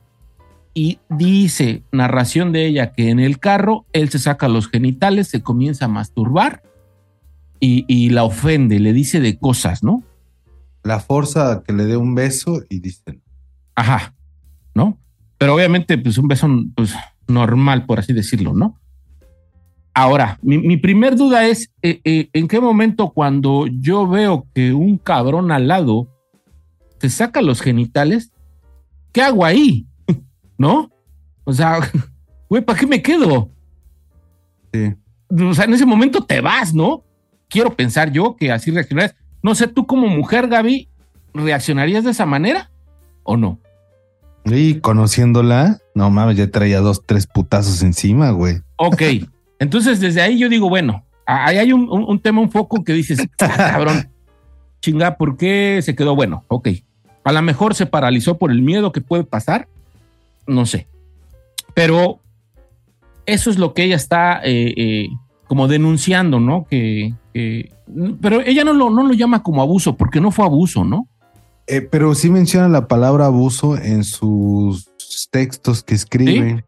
Y dice, narración de ella, que en el carro él se saca los genitales, se comienza a masturbar y, y la ofende, le dice de cosas, ¿no? La forza que le dé un beso y dice. Ajá, ¿no? Pero obviamente, pues un beso pues, normal, por así decirlo, ¿no? Ahora, mi, mi primer duda es, eh, eh, ¿en qué momento cuando yo veo que un cabrón al lado te saca los genitales, ¿qué hago ahí? ¿No? O sea, güey, ¿para qué me quedo? Sí. O sea, en ese momento te vas, ¿no? Quiero pensar yo que así reaccionarías. No sé, tú como mujer, Gaby, ¿reaccionarías de esa manera o no? Y conociéndola, no mames, ya traía dos, tres putazos encima, güey. Ok. Entonces, desde ahí yo digo, bueno, ahí hay un, un, un tema, un foco que dices, ah, cabrón, chinga, ¿por qué se quedó bueno? Ok. A lo mejor se paralizó por el miedo que puede pasar, no sé. Pero eso es lo que ella está eh, eh, como denunciando, ¿no? Que, que, pero ella no lo, no lo llama como abuso, porque no fue abuso, ¿no? Eh, pero sí menciona la palabra abuso en sus textos que escribe. ¿Sí?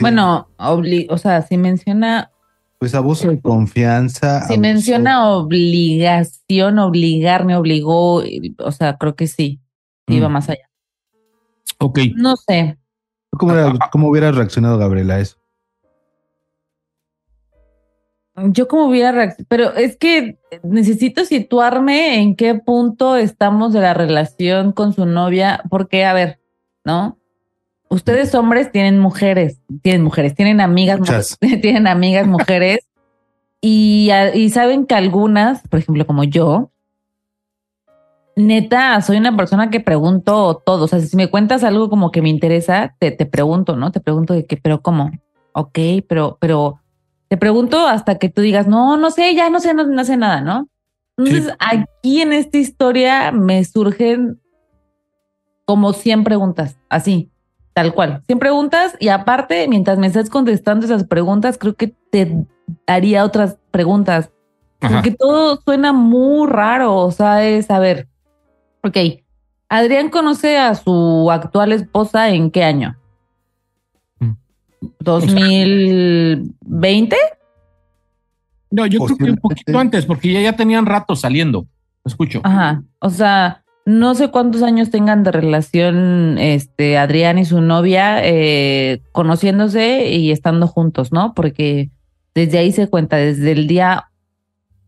Bueno, o sea, sí menciona pues abuso de confianza. Si abuso... menciona obligación, obligar, me obligó, o sea, creo que sí, mm. iba más allá. Ok. No sé. ¿Cómo, era, cómo hubiera reaccionado Gabriela a eso? Yo como hubiera reaccionado, pero es que necesito situarme en qué punto estamos de la relación con su novia, porque, a ver, ¿no? Ustedes hombres tienen mujeres, tienen mujeres, tienen amigas, mujeres, tienen amigas mujeres y, y saben que algunas, por ejemplo, como yo, neta, soy una persona que pregunto todo. O sea, si me cuentas algo como que me interesa, te, te pregunto, ¿no? Te pregunto de qué, pero ¿cómo? Ok, pero, pero te pregunto hasta que tú digas, no, no sé, ya no sé, no, no sé nada, ¿no? Entonces, sí. aquí en esta historia me surgen como 100 preguntas, así, tal cual. 100 preguntas y aparte, mientras me estás contestando esas preguntas, creo que te haría otras preguntas. Ajá. Porque todo suena muy raro, o sea, es, a ver, ok, Adrián conoce a su actual esposa en qué año? ¿2020? No, yo creo que un poquito antes, porque ya, ya tenían rato saliendo. Escucho. Ajá. O sea, no sé cuántos años tengan de relación este Adrián y su novia eh, conociéndose y estando juntos, ¿no? Porque desde ahí se cuenta, desde el día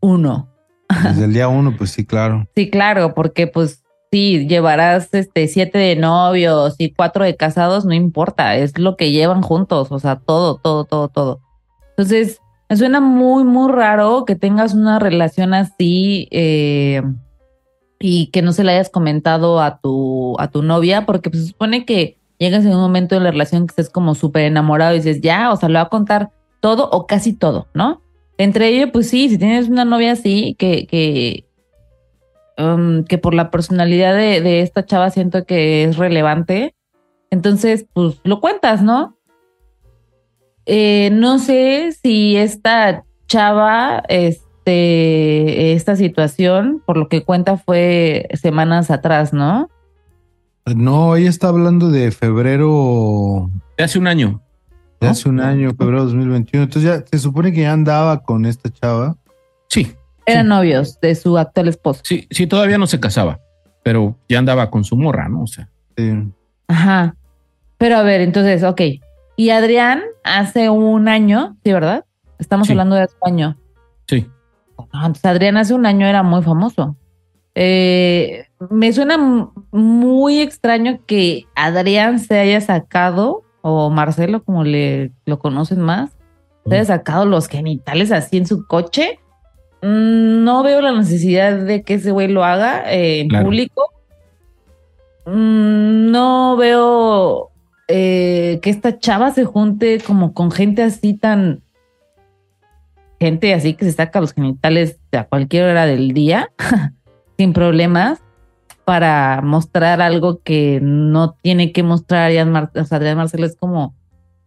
uno. Desde el día uno, pues sí, claro. Sí, claro, porque pues sí, llevarás este siete de novios y cuatro de casados, no importa, es lo que llevan juntos, o sea, todo, todo, todo, todo. Entonces, me suena muy, muy raro que tengas una relación así eh, y que no se la hayas comentado a tu, a tu novia, porque pues, se supone que llegas en un momento de la relación que estés como súper enamorado y dices, ya, o sea, le va a contar todo o casi todo, ¿no? Entre ellos, pues sí, si tienes una novia así, que, que, um, que por la personalidad de, de, esta chava siento que es relevante. Entonces, pues lo cuentas, ¿no? Eh, no sé si esta chava, este, esta situación, por lo que cuenta, fue semanas atrás, ¿no? No, ella está hablando de febrero. De hace un año. De hace un año, febrero 2021. Entonces ya se supone que ya andaba con esta chava. Sí, Eran novios de su actual esposo. sí, sí, todavía no se casaba, pero ya andaba con su morra, ¿no? O sea, Sí. Ajá. Pero a ver, entonces, ok. Y Adrián hace un año, sí, ¿verdad? Estamos Sí. hablando de hace un año. sí. No, entonces Adrián hace un año era muy famoso. Eh, me suena muy extraño que Adrián se haya sacado, o Marcelo, como le lo conocen más, se haya sacado los genitales así en su coche. Mm, No veo la necesidad de que ese güey lo haga eh, en Claro. público. Mm, No veo eh, que esta chava se junte como con gente así tan gente así que se saca los genitales a cualquier hora del día sin problemas para mostrar algo que no tiene que mostrar Adrián, Mar- o sea, Adrián Marcelo es como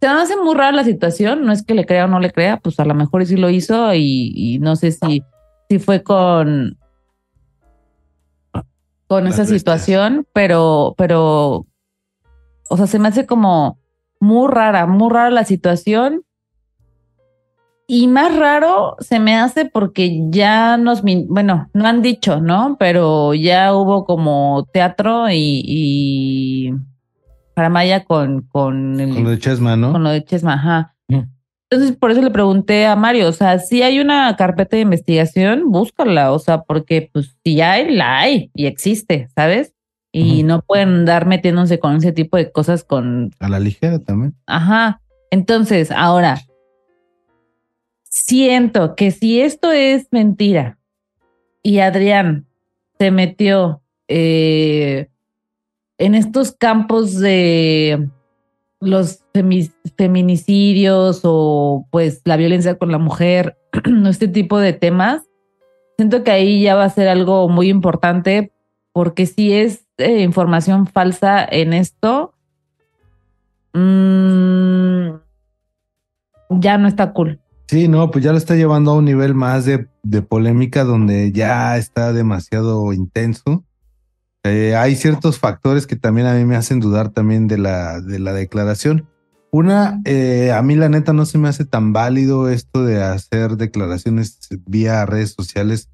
se me hace muy rara la situación, no es que le crea o no le crea, pues a lo mejor sí lo hizo y, y no sé si, si fue con con Las esa bestias. situación, pero, pero, o sea, se me hace como muy rara, muy rara la situación. Y más raro se me hace porque ya nos, bueno, no han dicho, ¿no? Pero ya hubo como teatro y, y Paramaya con, con, el- Con lo de Chesma, ¿no? con lo de Chesma, ajá. Mm. Entonces, por eso le pregunté a Mario, o sea, si hay una carpeta de investigación, búscala, o sea, porque pues si hay, la hay y existe, ¿sabes? Y no pueden andar metiéndose con ese tipo de cosas con, A la ligera también. Ajá. Entonces, ahora, siento que si esto es mentira y Adrián se metió eh, en estos campos de los femi- feminicidios o pues la violencia con la mujer, este tipo de temas, siento que ahí ya va a ser algo muy importante porque si es eh, información falsa en esto, mm, ya no está cool. Sí, no, pues ya lo está llevando a un nivel más de, de polémica donde ya está demasiado intenso. Eh, hay ciertos factores que también a mí me hacen dudar también de la, de la declaración. Una, eh, a mí la neta no se me hace tan válido esto de hacer declaraciones vía redes sociales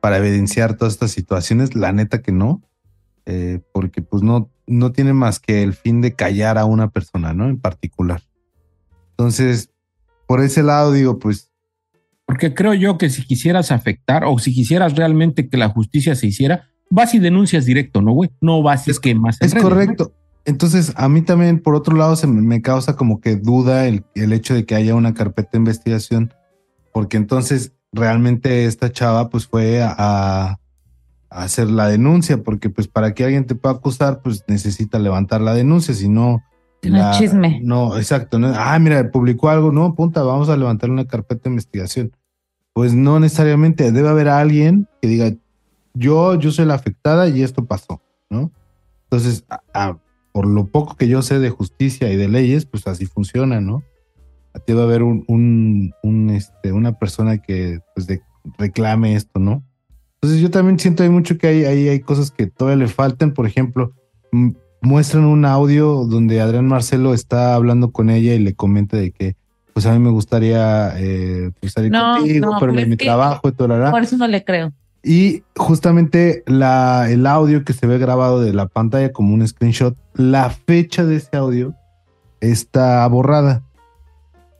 para evidenciar todas estas situaciones. La neta que no, eh, porque pues no, no tiene más que el fin de callar a una persona, ¿no? En particular. Entonces, por ese lado digo, pues Porque creo yo que si quisieras afectar o si quisieras realmente que la justicia se hiciera, vas y denuncias directo, ¿no, güey? No vas y Es- quemas. Es redes, ¿no? correcto. Entonces, a mí también, por otro lado, se me, causa como que duda el, el hecho de que haya una carpeta de investigación, porque entonces realmente esta chava pues fue a, a hacer la denuncia, porque pues para que alguien te pueda acusar, pues necesita levantar la denuncia, si no... No chisme. No, exacto. No, ah, mira, publicó algo, no, punta, vamos a levantar una carpeta de investigación. Pues no necesariamente, debe haber alguien que diga, yo, yo soy la afectada y esto pasó, ¿no? Entonces, a- a- por lo poco que yo sé de justicia y de leyes, pues así funciona, ¿no? Debe haber un, un, un, este, una persona que pues, de- reclame esto, ¿no? Entonces yo también siento hay mucho que hay, hay, hay cosas que todavía le faltan. Por ejemplo, muestran un audio donde Adrián Marcelo está hablando con ella y le comenta de que, pues a mí me gustaría eh, pues, salir No, contigo, no, pero pero mi trabajo y todo. Por eso no le creo. Y justamente la, el audio que se ve grabado de la pantalla como un screenshot, la fecha de ese audio está borrada.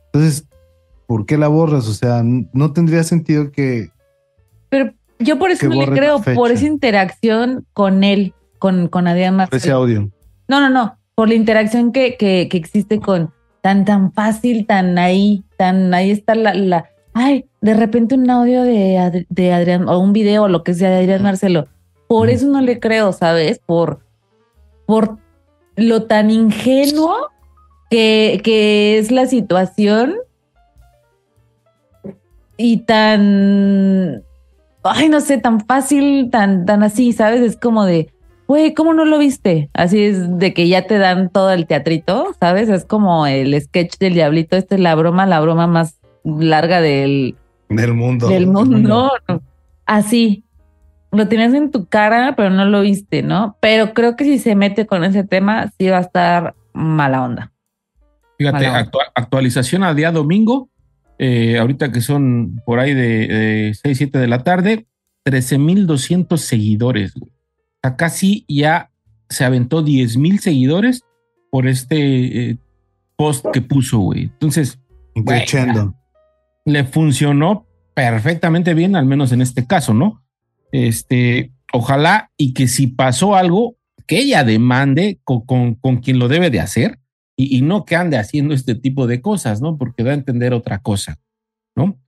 Entonces, ¿por qué la borras? O sea, no tendría sentido que... Pero yo por eso no le creo, por esa interacción con él, con, con Adrián por ese audio. No, no, no, por la interacción que, que, que existe con tan, tan fácil, tan ahí, tan ahí está la, la, ay, de repente un audio de, Ad- de Adrián o un video o lo que sea de Adrián Marcelo. Por eso no le creo, ¿sabes? Por, por lo tan ingenuo que, que es la situación y tan, ay, no sé, tan fácil, tan, tan así, ¿sabes? Es como de, güey, ¿cómo no lo viste? Así es de que ya te dan todo el teatrito, ¿sabes? Es como el sketch del diablito, esta es la broma, la broma más larga del, Del mundo. del mundo. No, no. Así. lo tienes en tu cara, pero no lo viste, ¿no? Pero creo que si se mete con ese tema, sí va a estar mala onda. Fíjate, actualización a día domingo, eh, ahorita que son por ahí de, 6, 7 de la tarde, 13.200 seguidores. O sea, casi ya se aventó 10.000 seguidores por este eh, post que puso, güey. Entonces, le funcionó perfectamente bien, al menos en este caso, ¿no? Este, ojalá y que si pasó algo, que ella demande con, con, quien lo debe de hacer y, y, no que ande haciendo este tipo de cosas, ¿no? Porque da a entender otra cosa, ¿no?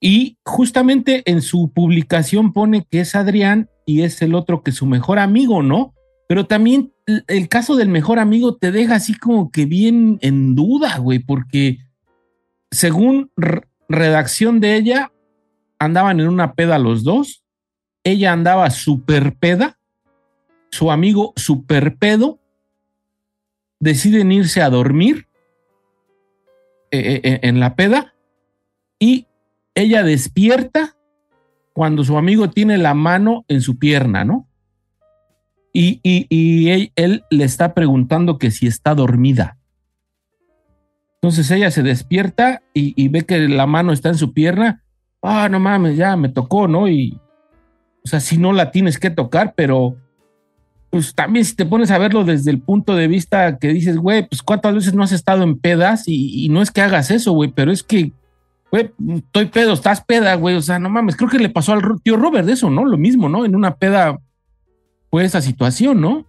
Y justamente en su publicación pone que es Adrián y es el otro que su mejor amigo, ¿no? Pero también el caso del mejor amigo te deja así como que bien en duda, güey, porque según redacción de ella, andaban en una peda los dos, ella andaba super peda, su amigo super pedo, deciden irse a dormir eh, eh, en la peda y ella despierta cuando su amigo tiene la mano en su pierna, ¿no? Y, él, le está preguntando que si está dormida. Entonces ella se despierta y, ve que la mano está en su pierna. Ah, no mames, ya me tocó, ¿no? Y, o sea, si no la tienes que tocar, pero pues también si te pones a verlo desde el punto de vista que dices, güey, pues cuántas veces no has estado en pedas y, y no es que hagas eso, güey, pero es que, güey, estoy pedo, estás peda, güey, o sea, no mames, creo que le pasó al tío Robert de eso, ¿no? Lo mismo, ¿no? En una peda fue esa situación, ¿no?